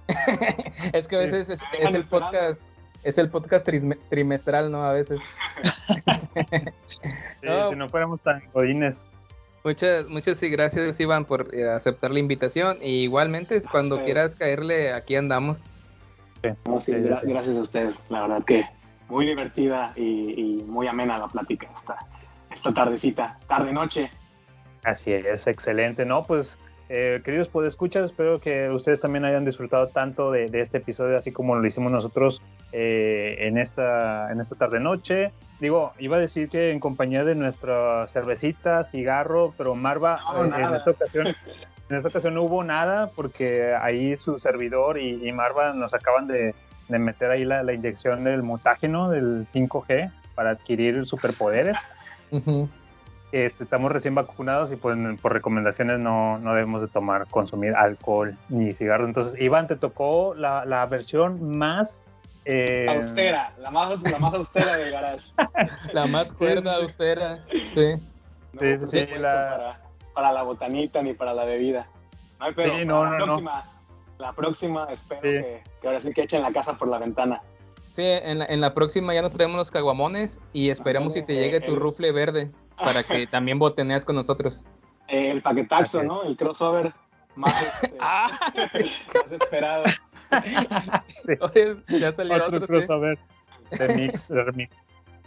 Es que a veces es, el esperando. podcast, es el podcast trimestral, ¿no? A veces. Sí, No. Si no fuéramos tan godines. Muchas, muchas sí, gracias Iván por eh, aceptar la invitación. Y igualmente, cuando ustedes. quieras caerle, aquí andamos. No, sí, Sí, gra- sí. Gracias a ustedes, la verdad que muy divertida y, y muy amena la plática esta, esta tardecita, tarde-noche. Así es, excelente, ¿no? Pues, eh, queridos podescuchas, espero que ustedes también hayan disfrutado tanto de, de este episodio, así como lo hicimos nosotros eh, en esta, en esta tarde-noche. Digo, iba a decir que en compañía de nuestra cervecita, cigarro, pero Marva, No, eh, en esta ocasión... En esta ocasión no hubo nada porque ahí su servidor y, y Marva nos acaban de, de meter ahí la, la inyección del mutágeno del 5G para adquirir superpoderes. Este, estamos recién vacunados y por, por recomendaciones no, no debemos de tomar, consumir alcohol ni cigarros. Entonces, Iván, te tocó la, la versión más... eh, Austera, la más, la más austera del garage. La más Sí, cuerda, sí, austera. Sí. No Sí, sí, sí, presupuesto la- para, para la botanita ni para la bebida. No hay pedo, Sí, no, la no, no. próxima, la próxima espero Sí. que, que ahora sí que echen la casa por la ventana. Sí, en la, en la próxima ya nos traemos los caguamones y esperemos si te Ándale, llegue tu el- rufle verde para que también botaneas con nosotros. Eh, el paquetaxo. ¿no? El crossover más, este, Ah. más esperado. sí, Oye, ya salió otro otro, sí. crossover de mix, de remix.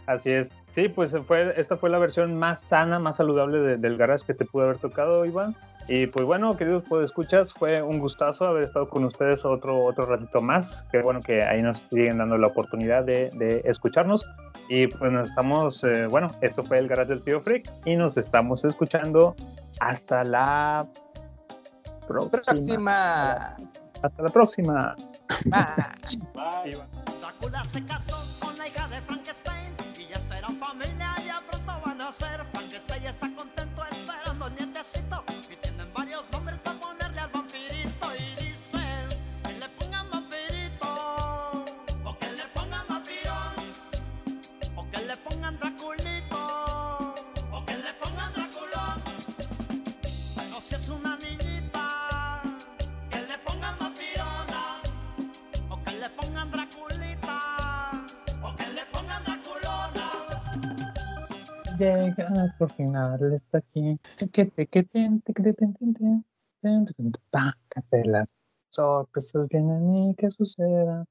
Así es. Sí, pues fue, esta fue la versión más sana, más saludable de- del garage que te pudo haber tocado, Iván. Y pues bueno, queridos escuchas, fue un gustazo haber estado con ustedes otro, otro ratito más. Qué bueno que ahí nos siguen dando la oportunidad de, de escucharnos. Y pues nos estamos, eh, bueno, esto fue el garage del tío Freak y nos estamos escuchando hasta la próxima. Próxima. Hasta la próxima. Bye. Drácula se pronto Llega por final, está aquí. Que te que te que te las sorpresas vienen y que suceda.